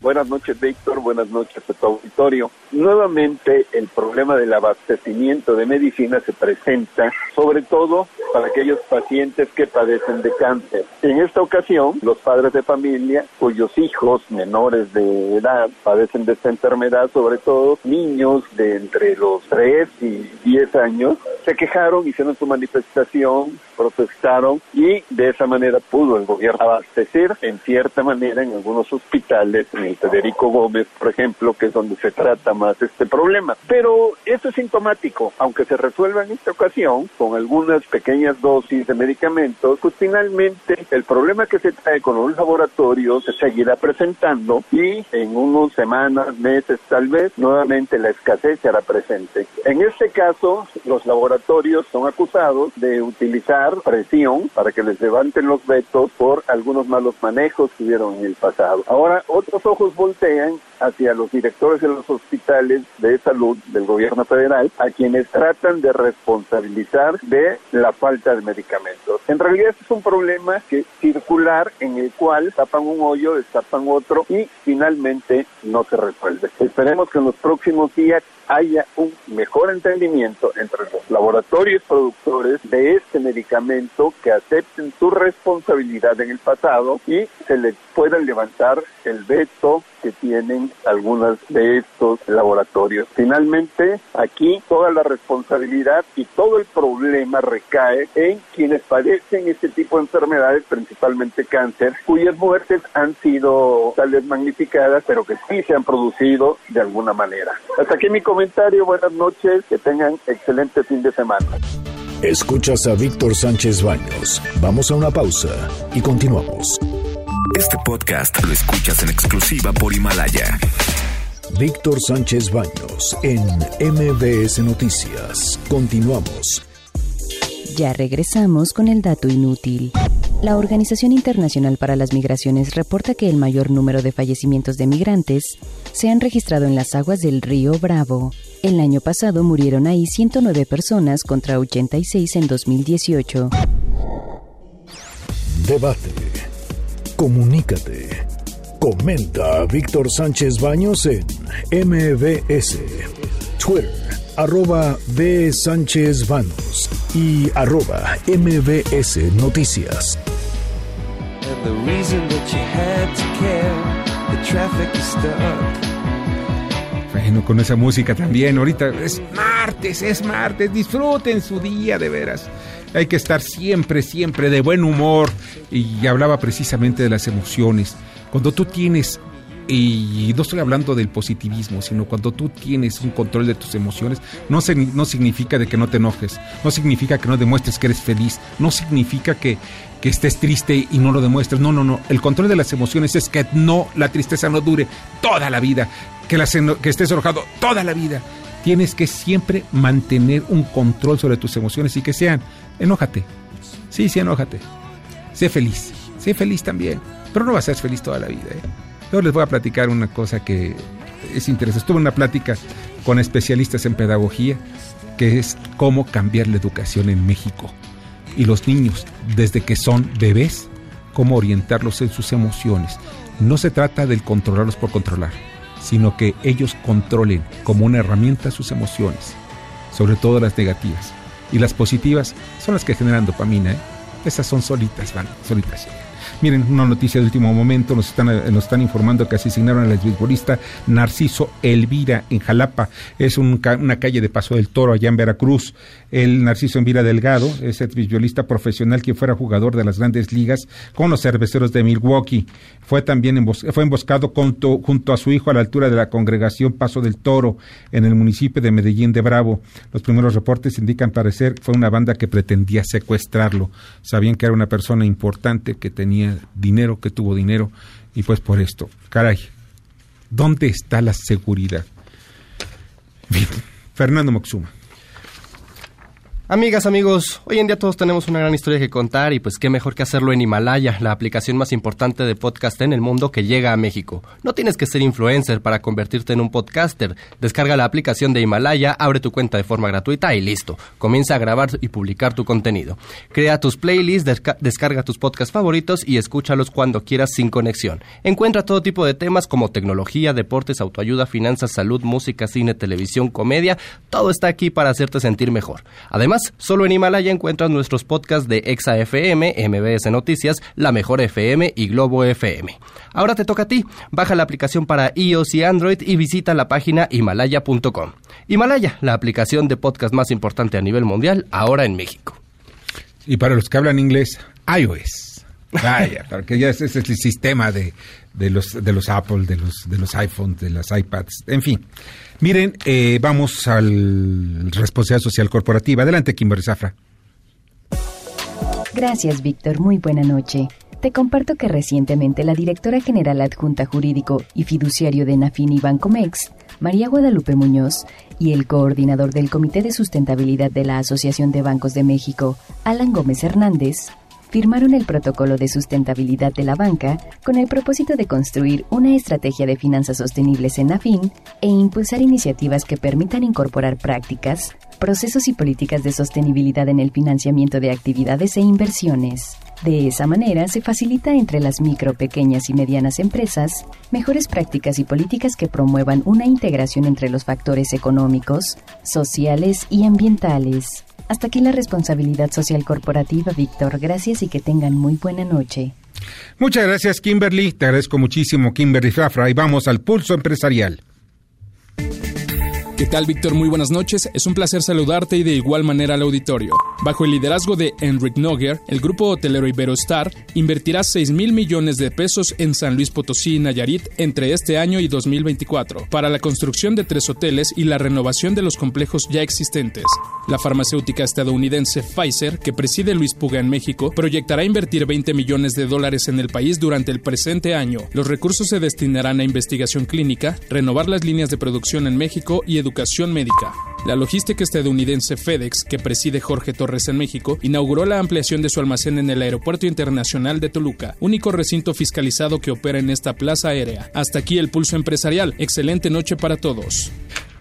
Buenas noches, Víctor. Buenas noches a auditorio. Nuevamente, el problema del abastecimiento de medicina se presenta, sobre todo para aquellos pacientes que padecen de cáncer. En esta ocasión, los padres de familia cuyos hijos menores de edad padecen de esta enfermedad, sobre todo niños de entre los 3 y 10 años, se quejaron, hicieron su manifestación, protestaron y de esa manera pudo el gobierno abastecer en cierta manera en algunos hospitales en el Federico Gómez, por ejemplo, que es donde se trata más este problema. Pero eso es sintomático, aunque se resuelva en esta ocasión con algunas pequeñas dosis de medicamentos, pues finalmente el problema que se trae con los laboratorios se seguirá presentando y en unas semanas, meses tal vez, nuevamente la escasez será presente. En este caso, los laboratorios son acusados de utilizar presión para que les levanten los vetos por algunos malos manejos que hubieron en el pasado. Ahora, otros ojos voltean hacia los directores de los hospitales de salud del gobierno federal, a quienes tratan de responsabilizar de la falta de medicamentos. En realidad es un problema que circular en el cual tapan un hoyo, destapan otro y finalmente no se resuelve. Esperemos que en los próximos días haya un mejor entendimiento entre los laboratorios productores de este medicamento que acepten su responsabilidad en el pasado y se les puedan levantar el veto que tienen algunos de estos laboratorios. Finalmente, aquí toda la responsabilidad y todo el problema recae en quienes padecen este tipo de enfermedades, principalmente cáncer, cuyas muertes han sido tal vez magnificadas, pero que sí se han producido de alguna manera. Hasta aquí mi comentario. Buenas noches. Que tengan excelente fin de semana. Escuchas a Víctor Sánchez Baños. Vamos a una pausa y continuamos. Este podcast lo escuchas en exclusiva por Himalaya. Víctor Sánchez Baños en MBS Noticias. Continuamos. Ya regresamos con el dato inútil. La Organización Internacional para las Migraciones reporta que el mayor número de fallecimientos de migrantes se han registrado en las aguas del río Bravo. El año pasado murieron ahí 109 personas contra 86 en 2018. Debate. Comunícate. Comenta a Víctor Sánchez Baños en MBS. Twitter, arroba B. Sánchez Baños y arroba MBS Noticias. And the reason that you had to care, the traffic is stuck. Bueno, con esa música también. Ahorita es martes, es martes. Disfruten su día, de veras. Hay que estar siempre, siempre de buen humor. Y hablaba precisamente de las emociones. Cuando tú tienes, y no estoy hablando del positivismo, sino cuando tú tienes un control de tus emociones, no, no significa de que no te enojes, no significa que no demuestres que eres feliz, no significa que, que estés triste y no lo demuestres. No, no, no. El control de las emociones es que no, la tristeza no dure toda la vida, que, que estés enojado toda la vida. Tienes que siempre mantener un control sobre tus emociones y que sean, enójate. Sí, sí, enójate. Sé feliz. Sé feliz también. Pero no vas a ser feliz toda la vida. ¿eh? Yo les voy a platicar una cosa que es interesante. Estuve en una plática con especialistas en pedagogía, que es cómo cambiar la educación en México. Y los niños, desde que son bebés, cómo orientarlos en sus emociones. No se trata del controlarlos por controlar, sino que ellos controlen como una herramienta sus emociones, sobre todo las negativas. Y las positivas son las que generan dopamina. ¿eh? Esas son solitas, van, solitas. Miren, una noticia de último momento, nos están, eh, nos están informando que asesinaron al exbisbolista Narciso Elvira en Jalapa. Es un una calle de Paso del Toro allá en Veracruz. El Narciso Elvira Delgado es exbisbolista profesional quien fuera jugador de las grandes ligas con los cerveceros de Milwaukee. Fue también embos- fue emboscado junto, junto a su hijo a la altura de la congregación Paso del Toro en el municipio de Medellín de Bravo. Los primeros reportes indican parecer que fue una banda que pretendía secuestrarlo. Sabían que era una persona importante, que tenía dinero, que tuvo dinero, y pues por esto, caray, ¿dónde está la seguridad? Fernando Moxuma. Amigas, amigos, hoy en día todos tenemos una gran historia que contar y pues qué mejor que hacerlo en Himalaya, la aplicación más importante de podcast en el mundo que llega a México. No tienes que ser influencer para convertirte en un podcaster. Descarga la aplicación de Himalaya, abre tu cuenta de forma gratuita y listo. Comienza a grabar y publicar tu contenido. Crea tus playlists, desca- descarga tus podcasts favoritos y escúchalos cuando quieras sin conexión. Encuentra todo tipo de temas como tecnología, deportes, autoayuda, finanzas, salud, música, cine, televisión, comedia. Todo está aquí para hacerte sentir mejor. Además, solo en Himalaya encuentras nuestros podcasts de Exa FM, MBS Noticias, La Mejor FM y Globo FM. Ahora te toca a ti. Baja la aplicación para iOS y Android y visita la página himalaya.com. Himalaya, la aplicación de podcast más importante a nivel mundial, ahora en México. Y para los que hablan inglés, iOS. [LAUGHS] Vaya, porque ya ese es el sistema de, de los de los Apple, de los de los iPhones, de las iPads, en fin. Miren, eh, vamos al responsabilidad social corporativa. Adelante, Kimberly Zafra. Gracias, Víctor. Muy buena noche. Te comparto que recientemente la directora general adjunta jurídico y fiduciario de Nafini Bancomex, María Guadalupe Muñoz, y el coordinador del Comité de Sustentabilidad de la Asociación de Bancos de México, Alan Gómez Hernández, firmaron el protocolo de sustentabilidad de la banca con el propósito de construir una estrategia de finanzas sostenibles en AFIN e impulsar iniciativas que permitan incorporar prácticas, procesos y políticas de sostenibilidad en el financiamiento de actividades e inversiones. De esa manera se facilita entre las micro, pequeñas y medianas empresas mejores prácticas y políticas que promuevan una integración entre los factores económicos, sociales y ambientales. Hasta aquí la responsabilidad social corporativa, Víctor. Gracias y que tengan muy buena noche. Muchas gracias, Kimberly. Te agradezco muchísimo, Kimberly Zafra. Y vamos al pulso empresarial. ¿Qué tal, Víctor? Muy buenas noches. Es un placer saludarte y de igual manera al auditorio. Bajo el liderazgo de Enric Noguer, el grupo hotelero Iberostar invertirá 6 mil millones de pesos en San Luis Potosí y Nayarit entre este año y 2024 para la construcción de tres hoteles y la renovación de los complejos ya existentes. La farmacéutica estadounidense Pfizer, que preside Luis Puga en México, proyectará invertir 20 millones de dólares en el país durante el presente año. Los recursos se destinarán a investigación clínica, renovar las líneas de producción en México y educación educación médica. La logística estadounidense FedEx, que preside Jorge Torres en México, inauguró la ampliación de su almacén en el Aeropuerto Internacional de Toluca, único recinto fiscalizado que opera en esta plaza aérea. Hasta aquí el pulso empresarial. Excelente noche para todos.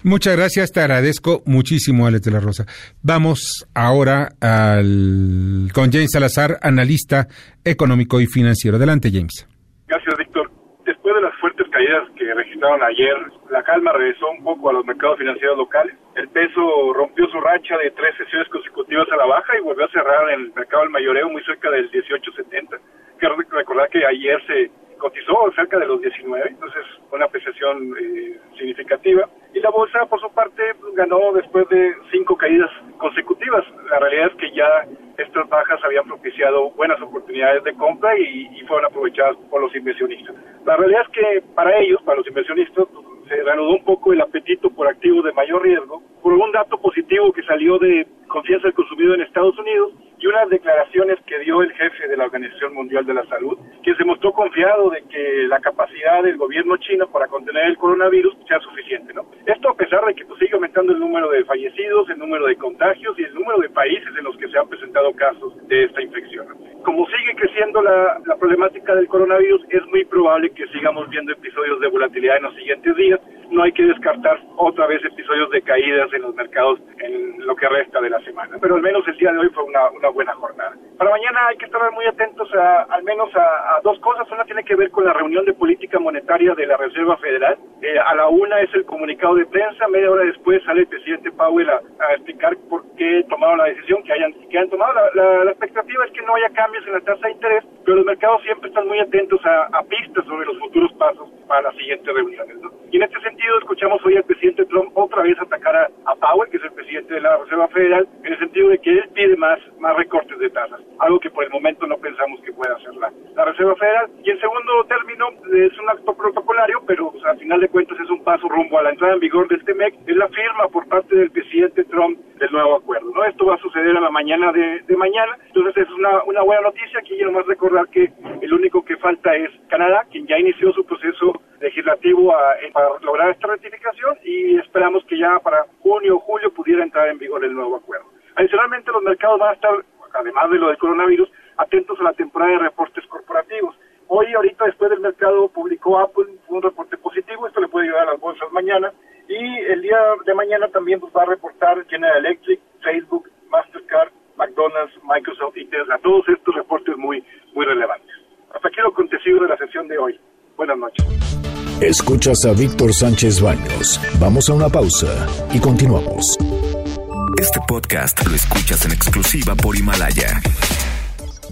Muchas gracias, te agradezco muchísimo, Alex de la Rosa. Vamos ahora al, con James Salazar, analista económico y financiero. Adelante, James. Gracias, Víctor. Después de las fuertes caídas que registraron ayer, la calma regresó un poco a los mercados financieros locales. El peso rompió su racha de tres sesiones consecutivas a la baja y volvió a cerrar en el mercado del mayoreo muy cerca del 18.70. Quiero recordar que ayer se cotizó cerca de los 19, entonces una apreciación eh, significativa. Y la bolsa, por su parte, ganó después de cinco caídas consecutivas. La realidad es que ya estas bajas habían propiciado buenas oportunidades de compra y, fueron aprovechadas por los inversionistas. La realidad es que para ellos, para los inversionistas, se reanudó un poco el apetito por activos de mayor riesgo por un dato positivo que salió de confianza del consumidor en Estados Unidos y unas declaraciones que dio el jefe de la Organización Mundial de la Salud, que se mostró confiado de que la capacidad del gobierno chino para contener el coronavirus sea suficiente. ¿no? Esto a pesar de que pues, sigue aumentando el número de fallecidos, el número de contagios y el número de países en los que se han presentado casos de esta infección. Como sigue creciendo la, la problemática del coronavirus, es muy probable que sigamos viendo episodios de volatilidad en los siguientes días. No hay que descartar otra vez episodios de caídas en los mercados en lo que resta de la semana. Pero al menos el día de hoy fue una, una buena jornada. Para mañana hay que estar muy atentos a, al menos a, dos cosas. Una tiene que ver con la reunión de política monetaria de la Reserva Federal. Eh, a la una es el comunicado de prensa. Media hora después sale el presidente Powell a, a explicar por qué tomaron la decisión que hayan, que hayan tomado. La, la, la, expectativa es que no haya cambios en la tasa de interés, pero los mercados siempre están muy atentos a, a pistas sobre los futuros pasos para las siguientes reuniones. ¿no? Y en este sentido escuchamos hoy al presidente Trump otra vez atacar a, a Powell, que es el presidente de la Reserva Federal, en el sentido de que él pide más, más recortes de tasas, algo que por el momento no pensamos que pueda hacer la, la Reserva Federal. Y en segundo término, es un acto protocolario, pero al final de cuentas es un paso rumbo a la entrada en vigor del TEMEC, es la firma por parte del presidente Trump del nuevo acuerdo. ¿no? Esto va a suceder a la mañana de, mañana, entonces es una, buena noticia. Aquí quiero más recordar que el único que falta es Canadá, quien ya inició su proceso legislativo a, para lograr esta ratificación y esperamos que ya para junio o julio pudiera entrar en vigor el nuevo acuerdo. Adicionalmente, los mercados van a estar, además de lo del coronavirus, atentos a la temporada de reportes corporativos. Hoy, ahorita, después del mercado, publicó Apple un reporte positivo, esto le puede ayudar a las bolsas mañana, y el día de mañana también pues, va a reportar General Electric, Facebook, Mastercard, McDonald's, Microsoft y Tesla, todos estos reportes muy, muy relevantes. Hasta aquí lo acontecido de la sesión de hoy. Buenas noches. Escuchas a Víctor Sánchez Baños. Vamos a una pausa y continuamos. Este podcast lo escuchas en exclusiva por Himalaya.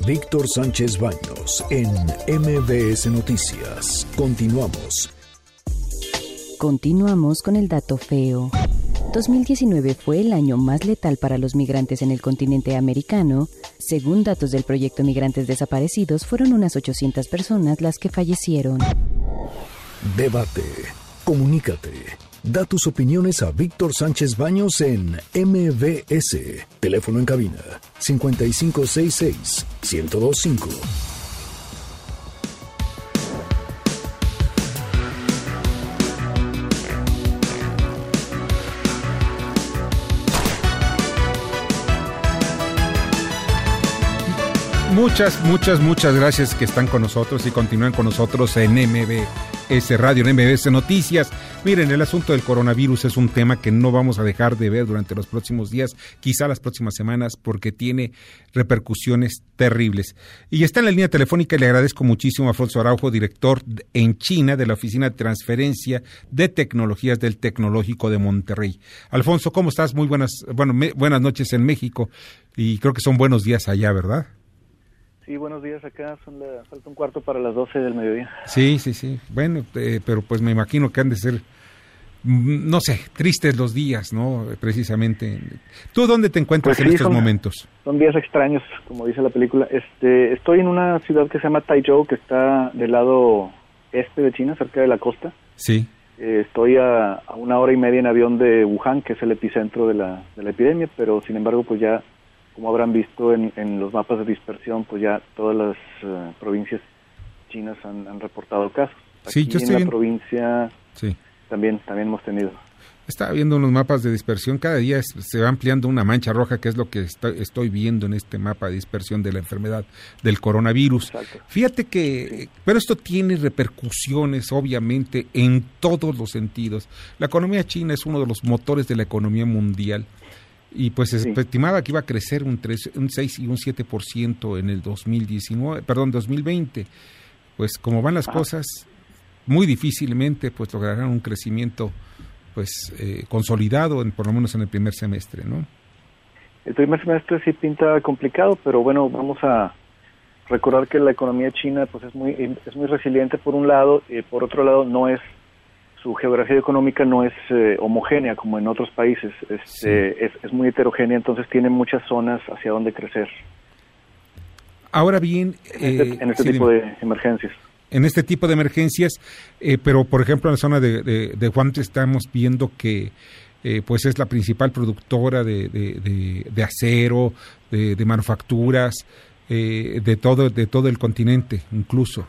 Víctor Sánchez Baños en MBS Noticias. Continuamos. Continuamos con el dato feo. 2019 fue el año más letal para los migrantes en el continente americano. Según datos del proyecto Migrantes Desaparecidos, fueron unas 800 personas las que fallecieron. Debate. Comunícate. Da tus opiniones a Víctor Sánchez Baños en MBS. Teléfono en cabina 5566 1025. Muchas, muchas, muchas gracias que están con nosotros y continúan con nosotros en MBS Radio, en MBS Noticias. Miren, el asunto del coronavirus es un tema que no vamos a dejar de ver durante los próximos días, quizá las próximas semanas, porque tiene repercusiones terribles. Y está en la línea telefónica y le agradezco muchísimo a Alfonso Araujo, director en China de la Oficina de Transferencia de Tecnologías del Tecnológico de Monterrey. Alfonso, ¿cómo estás? Muy buenas, bueno, me, buenas noches en México y creo que son buenos días allá, ¿verdad? Sí, buenos días. Acá son la, falta un cuarto para las 12 del mediodía. Sí, sí, sí. Bueno, eh, pero pues me imagino que han de ser, mm, no sé, tristes los días, ¿no? Precisamente. ¿Tú dónde te encuentras Pues en sí, estos son- momentos? Son días extraños, como dice la película. Este, estoy en una ciudad que se llama Taizhou, que está del lado este de China, cerca de la costa. Sí. Eh, estoy a, a una hora y media en avión de Wuhan, que es el epicentro de la, de la epidemia, pero sin embargo, pues ya, como habrán visto en, en los mapas de dispersión, pues ya todas las eh, provincias chinas han, han reportado casos. Sí, Aquí yo en estoy la viendo- provincia Sí. también, también hemos tenido. Estaba viendo unos mapas de dispersión. Cada día es- se va ampliando una mancha roja, que es lo que estoy viendo en este mapa de dispersión de la enfermedad del coronavirus. Fíjate que, pero esto tiene repercusiones, obviamente, en todos los sentidos. La economía china es uno de los motores de la economía mundial. Y pues se estimaba que iba a crecer un, 3, un 6 y un 7% en el 2019, perdón, 2020. Pues como van las cosas, muy difícilmente pues lograrán un crecimiento pues eh, consolidado en, por lo menos en el primer semestre, ¿no? El primer semestre sí pinta complicado, pero bueno, vamos a recordar que la economía china pues es muy es muy resiliente por un lado, y por otro lado no es su geografía económica no es eh, homogénea como en otros países, este, es, es muy heterogénea, entonces tiene muchas zonas hacia donde crecer Ahora bien, en este, eh, en este sí, tipo de emergencias. en este tipo de emergencias, eh, pero por ejemplo en la zona de, de, de Guamte estamos viendo que eh, pues es la principal productora de, de, de- acero, de, de manufacturas, eh, de todo de todo el continente, incluso.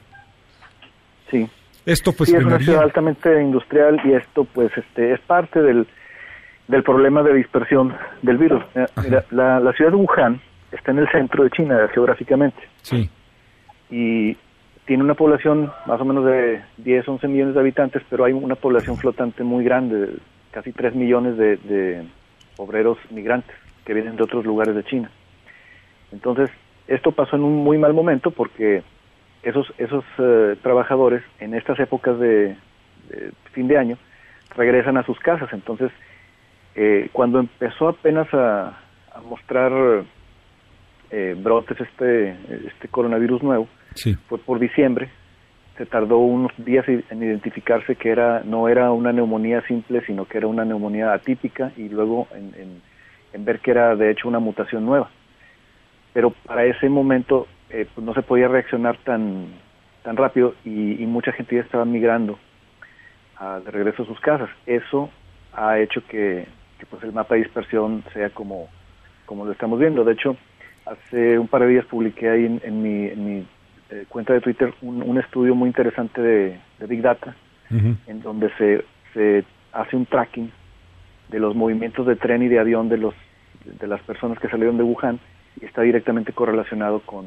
Sí. Esto pues sí, es una ciudad altamente industrial y esto pues este es parte del, del problema de dispersión del virus. Eh, Mira, la, la ciudad de Wuhan está en el centro de China geográficamente Sí. y tiene una población más o menos de 10, 11 millones de habitantes, pero hay una población flotante muy grande, casi 3 millones de, de obreros migrantes que vienen de otros lugares de China. Entonces, esto pasó en un muy mal momento porque esos, esos eh, trabajadores en estas épocas de, de fin de año regresan a sus casas. Entonces, eh, cuando empezó apenas a, a mostrar eh, brotes este, este coronavirus nuevo, Sí. fue por diciembre. Se tardó unos días en identificarse que era no era una neumonía simple, sino que era una neumonía atípica y luego en, en- en ver que era de hecho una mutación nueva. Pero para ese momento eh, pues no se podía reaccionar tan tan rápido y, y mucha gente ya estaba migrando a- de regreso a sus casas. Eso ha hecho que, que, pues el mapa de dispersión sea como, como lo estamos viendo. De hecho, hace un par de días publiqué ahí en, en mi, en mi eh, cuenta de Twitter un, un estudio muy interesante de, de Big Data, en donde se, se hace un tracking de los movimientos de tren y de avión de los de las personas que salieron de Wuhan y está directamente correlacionado con,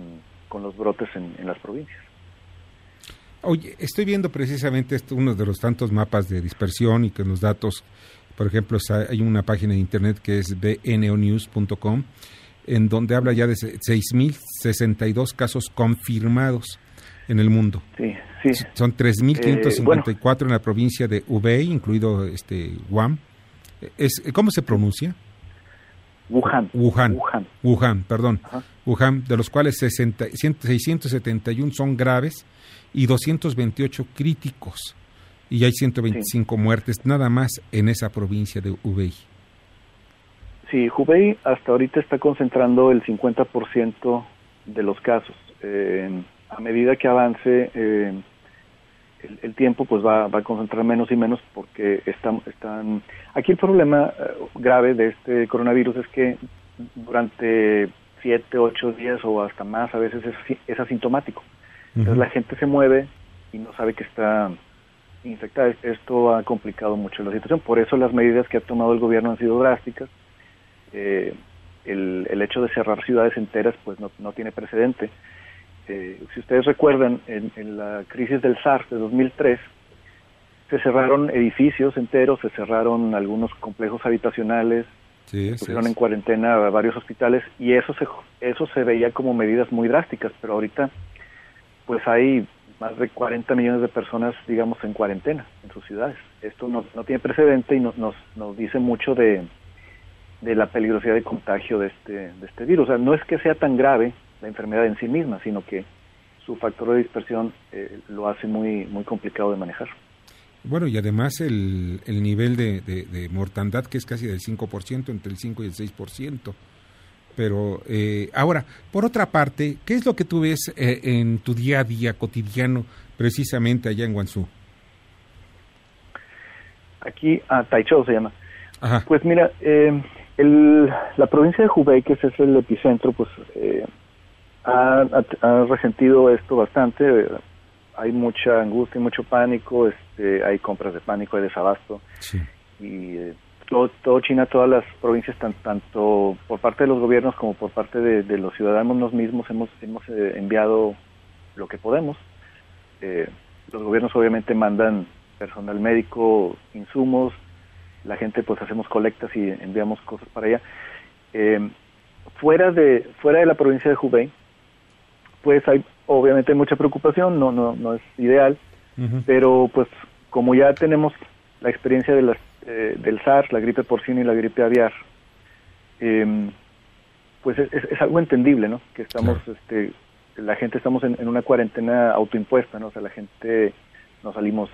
con los brotes en, en las provincias. Oye, estoy viendo precisamente esto, uno de los tantos mapas de dispersión y que los datos, por ejemplo, hay una página de internet que es bnonews.com, en donde habla ya de se- 6.062 casos confirmados en el mundo. Sí, sí. Son 3.554 Eh, bueno. en la provincia de Hubei, incluido este Guam. Es, ¿Cómo se pronuncia? Wuhan. Wuhan. Wuhan. Wuhan, perdón. Wuhan, de los cuales 60 100 671 son graves y 228 críticos. Y hay 125 muertes nada más en esa provincia de Hubei. Sí, Hubei hasta ahorita está concentrando el 50% de los casos. Eh, a medida que avance eh, el, el, tiempo, pues va, va, a concentrar menos y menos porque están... están... Aquí el problema eh, grave de este coronavirus es que durante siete, ocho días o hasta más a veces es, es asintomático. Entonces la gente se mueve y no sabe que está infectada. Esto ha complicado mucho la situación. Por eso las medidas que ha tomado el gobierno han sido drásticas. Eh, el, el, hecho de cerrar ciudades enteras pues no, no tiene precedente. Eh, si ustedes recuerdan, en, en, la crisis del SARS de 2003, se cerraron edificios enteros, se cerraron algunos complejos habitacionales, sí, se pusieron en cuarentena varios hospitales y eso se, eso se veía como medidas muy drásticas, pero ahorita pues hay más de 40 millones de personas, digamos, en cuarentena en sus ciudades. Esto no, no tiene precedente y nos, nos, nos dice mucho de, de la peligrosidad de contagio de este, de este virus. O sea, no es que sea tan grave la enfermedad en sí misma, sino que su factor de dispersión eh, lo hace muy, muy complicado de manejar. Bueno, y además el, el nivel de, de, de, mortandad que es casi del 5%, entre el 5 y el 6%. Pero eh, ahora, por otra parte, ¿qué es lo que tú ves eh, en tu día a día cotidiano precisamente allá en Guangzhou? Aquí, a ah, Taichou se llama. Ajá. Pues mira, eh, el, la provincia de Hubei, que es el epicentro, pues eh, ha, ha, ha, resentido esto bastante. Hay mucha angustia, y mucho pánico, este, hay compras de pánico, hay desabasto. Sí. Y eh, todo, todo, China, todas las provincias, tan, tanto por parte de los gobiernos como por parte de, de los ciudadanos mismos, hemos, hemos eh, enviado lo que podemos. Eh, los gobiernos obviamente mandan personal médico, insumos, la gente pues hacemos colectas y enviamos cosas para allá. Eh, fuera de fuera de la provincia de Hubei, pues hay obviamente mucha preocupación, no no no es ideal, uh -huh. pero pues como ya tenemos la experiencia de las, eh, del SARS, la gripe porcina y la gripe aviar, eh, pues es, es, es, algo entendible, ¿no? Que estamos, claro. este, la gente estamos en, en, una cuarentena autoimpuesta, ¿no? O sea, la gente no salimos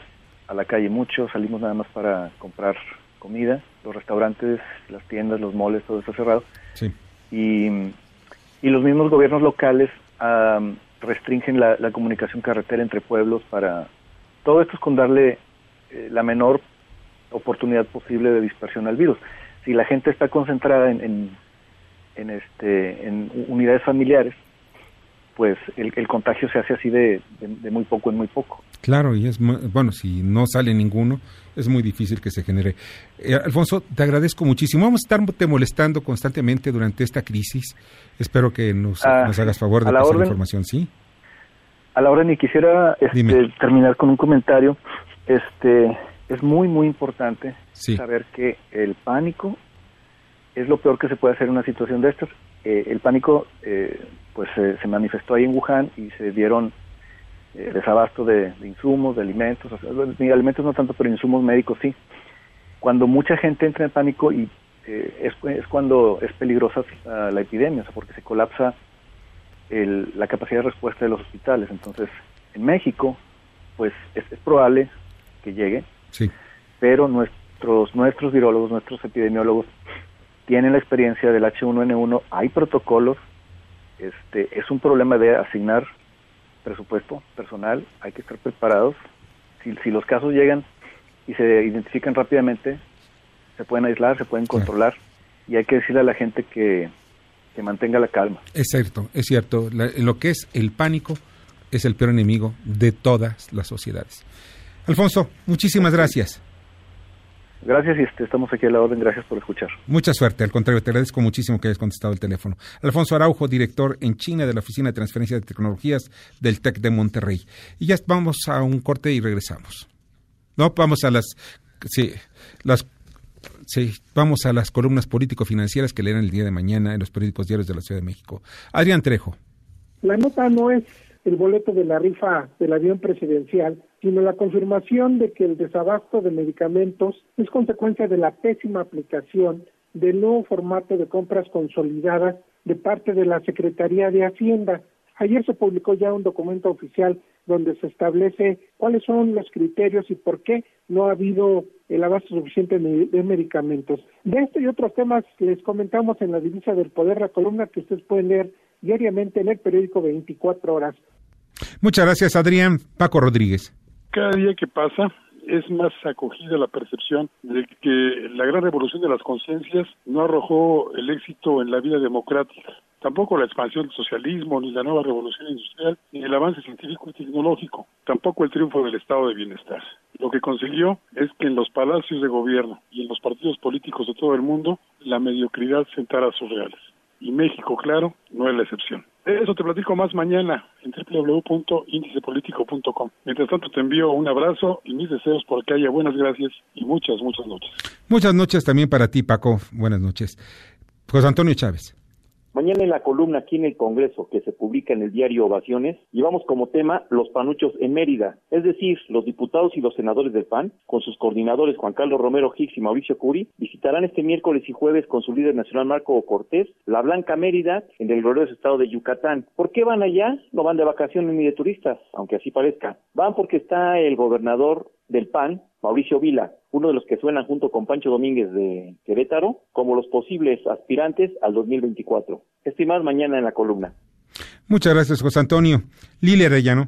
a la calle mucho, salimos nada más para comprar comida, los restaurantes, las tiendas, los moles, todo está cerrado. Sí. Y, y los mismos gobiernos locales restringen la, la, comunicación carretera entre pueblos para... Todo esto es con darle eh, la menor oportunidad posible de dispersión al virus. Si la gente está concentrada en, en, en este, en unidades familiares, pues el, el, contagio se hace así de, de, de, muy poco en muy poco. Claro, y es bueno, si no sale ninguno, es muy difícil que se genere. Eh, Alfonso, te agradezco muchísimo. Vamos a estarte molestando constantemente durante esta crisis. Espero que nos, ah, nos hagas favor de pasar la información, ¿sí? A la orden, y quisiera este, terminar con un comentario. Este, es muy, muy importante sí. saber que el pánico es lo peor que se puede hacer en una situación de estas. Eh, el pánico eh, pues eh, se manifestó ahí en Wuhan y se dieron eh, desabasto de, de, insumos, de alimentos, o sea, de alimentos no tanto, pero insumos médicos sí. Cuando mucha gente entra en pánico y eh, es, es, cuando es peligrosa uh, la epidemia, o sea, porque se colapsa el, la capacidad de respuesta de los hospitales. Entonces, en México, pues es, es probable que llegue, sí. pero nuestros nuestros virólogos, nuestros epidemiólogos tienen la experiencia del H1N1, hay protocolos este, es un problema de asignar presupuesto personal, hay que estar preparados. Si, si los casos llegan y se identifican rápidamente, se pueden aislar, se pueden controlar y hay que decirle a la gente que, que mantenga la calma. Es cierto, es cierto. La, lo que es el pánico es el peor enemigo de todas las sociedades. Alfonso, muchísimas gracias. Gracias y este, estamos aquí a la orden. Gracias por escuchar. Mucha suerte. Al contrario, te agradezco muchísimo que hayas contestado el teléfono. Alfonso Araujo, director en China de la Oficina de Transferencia de Tecnologías del TEC de Monterrey. Y ya vamos a un corte y regresamos. No, vamos a las... Sí, las Sí, vamos a las columnas político-financieras que leerán el día de mañana en los periódicos diarios de la Ciudad de México. Adrián Trejo. La nota no es el boleto de la rifa del avión presidencial, sino la confirmación de que el desabasto de medicamentos es consecuencia de la pésima aplicación del nuevo formato de compras consolidadas de parte de la Secretaría de Hacienda. Ayer se publicó ya un documento oficial donde se establece cuáles son los criterios y por qué no ha habido el abasto suficiente de medicamentos. De este y otros temas les comentamos en la divisa del poder, la columna que ustedes pueden leer diariamente en el periódico 24 horas. Muchas gracias, Adrián. Paco Rodríguez. Cada día que pasa es más acogida la percepción de que la gran revolución de las conciencias no arrojó el éxito en la vida democrática. Tampoco la expansión del socialismo, ni la nueva revolución industrial, ni el avance científico y tecnológico. Tampoco el triunfo del estado de bienestar. Lo que consiguió es que en los palacios de gobierno y en los partidos políticos de todo el mundo la mediocridad sentara sus reales. Y México, claro, no es la excepción. Eso te platico más mañana en www.indicepolitico.com. Mientras tanto te envío un abrazo y mis deseos porque haya buenas gracias y muchas, muchas noches. Muchas noches también para ti, Paco. Buenas noches. José Antonio Chávez. Mañana en la columna aquí en el Congreso, que se publica en el diario Ovaciones, llevamos como tema los panuchos en Mérida, es decir, los diputados y los senadores del PAN, con sus coordinadores Juan Carlos Romero Hicks y Mauricio Curi, visitarán este miércoles y jueves con su líder nacional Marco Cortés, la Blanca Mérida, en el glorioso estado de Yucatán. ¿Por qué van allá? No van de vacaciones ni de turistas, aunque así parezca. Van porque está el gobernador del PAN, Mauricio Vila, uno de los que suenan junto con Pancho Domínguez de Querétaro, como los posibles aspirantes al 2024. Estoy más mañana en la columna. Muchas gracias, José Antonio. Lilia Arellano.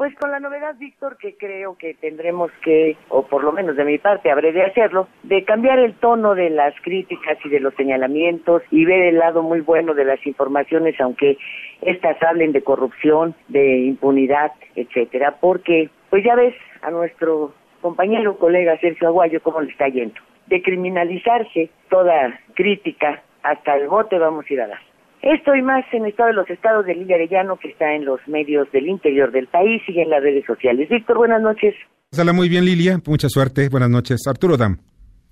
Pues con la novedad, Víctor, que creo que tendremos que, o por lo menos de mi parte habré de hacerlo, de cambiar el tono de las críticas y de los señalamientos y ver el lado muy bueno de las informaciones, aunque estas hablen de corrupción, de impunidad, etcétera, porque, pues ya ves a nuestro compañero colega Sergio Aguayo cómo le está yendo. De criminalizarse toda crítica, hasta el bote vamos a ir a dar. Esto y más en Estado de los Estados de Lilia Arellano, que está en los medios del interior del país y en las redes sociales. Víctor, buenas noches. Sala muy bien, Lilia. Mucha suerte. Buenas noches. Arturo Dam.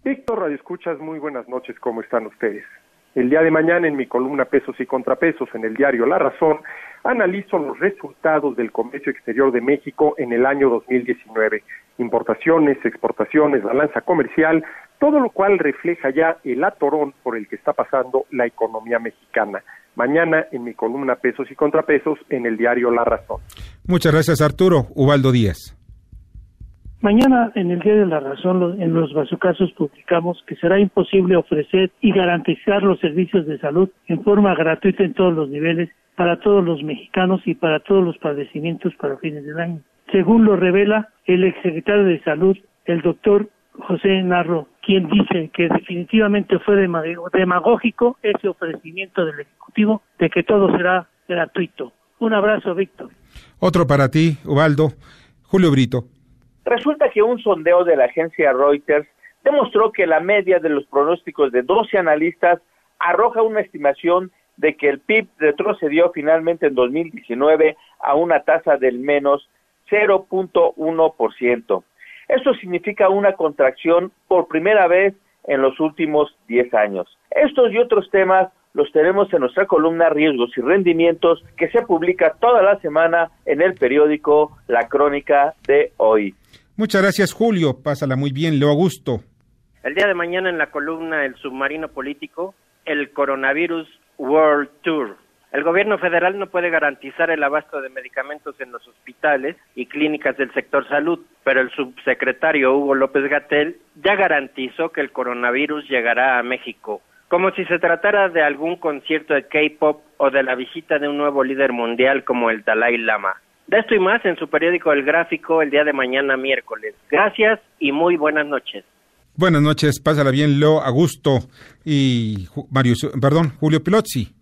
Víctor, Radio Escuchas, muy buenas noches. ¿Cómo están ustedes? El día de mañana en mi columna Pesos y Contrapesos en el diario La Razón, analizo los resultados del comercio exterior de México en el año 2019. Importaciones, exportaciones, balanza comercial, todo lo cual refleja ya el atorón por el que está pasando la economía mexicana. Mañana en mi columna Pesos y Contrapesos en el diario La Razón. Muchas gracias Arturo. Ubaldo Díaz. Mañana en el Día de la Razón, en los bazucasos publicamos que será imposible ofrecer y garantizar los servicios de salud en forma gratuita en todos los niveles para todos los mexicanos y para todos los padecimientos para fines del año. Según lo revela el exsecretario de Salud, el doctor José Narro, quien dice que definitivamente fue demagógico ese ofrecimiento del Ejecutivo de que todo será gratuito. Un abrazo, Víctor. Otro para ti, Ubaldo. Julio Brito. Resulta que un sondeo de la agencia Reuters demostró que la media de los pronósticos de 12 analistas arroja una estimación de que el PIB retrocedió finalmente en 2019 a una tasa del menos 0.1%. Esto significa una contracción por primera vez en los últimos 10 años. Estos y otros temas los tenemos en nuestra columna Riesgos y Rendimientos que se publica toda la semana en el periódico La Crónica de hoy. Muchas gracias Julio, pásala muy bien, Leo Augusto. El día de mañana en la columna El submarino político, el coronavirus World Tour. El gobierno federal no puede garantizar el abasto de medicamentos en los hospitales y clínicas del sector salud, pero el subsecretario Hugo López Gatel ya garantizó que el coronavirus llegará a México, como si se tratara de algún concierto de K-pop o de la visita de un nuevo líder mundial como el Dalai Lama. De esto y más en su periódico El Gráfico el día de mañana miércoles. Gracias y muy buenas noches. Buenas noches, pásala bien, Leo Augusto y Mario, perdón, Julio Pilozzi.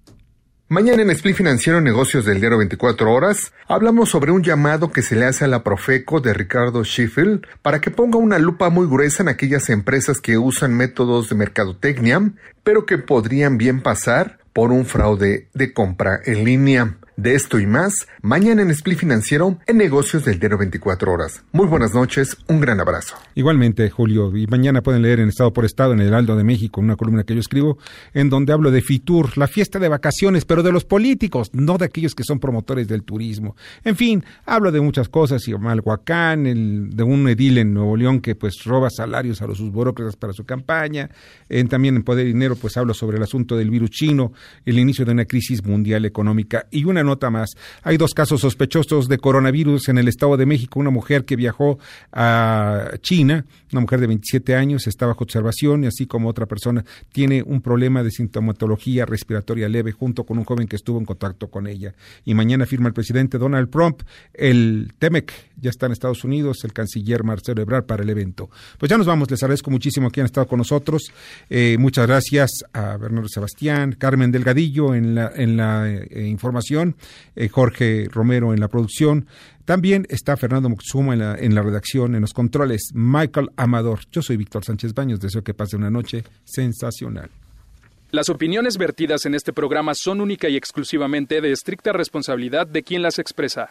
Mañana en Split Financiero Negocios del Diario 24 Horas hablamos sobre un llamado que se le hace a la Profeco de Ricardo Sheffield para que ponga una lupa muy gruesa en aquellas empresas que usan métodos de mercadotecnia, pero que podrían bien pasar por un fraude de compra en línea. De esto y más, mañana en Split Financiero, en Negocios del Diario 24 Horas. Muy buenas noches, un gran abrazo. Igualmente, Julio, y mañana pueden leer en Estado por Estado, en el Heraldo de México, una columna que yo escribo, en donde hablo de FITUR, la fiesta de vacaciones, pero de los políticos, no de aquellos que son promotores del turismo. En fin, hablo de muchas cosas, y Malhuacán, el, de un edil en Nuevo León que pues roba salarios a los sus burócratas para su campaña. En, también en Poder y Dinero, pues hablo sobre el asunto del virus chino, el inicio de una crisis mundial económica y una nota más. Hay dos casos sospechosos de coronavirus en el Estado de México. Una mujer que viajó a China, una mujer de 27 años, está bajo observación y así como otra persona tiene un problema de sintomatología respiratoria leve junto con un joven que estuvo en contacto con ella. Y mañana firma el presidente Donald Trump el TEMEC, ya está en Estados Unidos, el canciller Marcelo Ebrard para el evento. Pues ya nos vamos, les agradezco muchísimo que han estado con nosotros. Eh, muchas gracias a Bernardo Sebastián, Carmen Delgadillo en la, en la eh, información, eh, Jorge Romero en la producción. También está Fernando Muxuma en la, en la redacción, en los controles, Michael Amador. Yo soy Víctor Sánchez Baños, deseo que pase una noche sensacional. Las opiniones vertidas en este programa son única y exclusivamente de estricta responsabilidad de quien las expresa.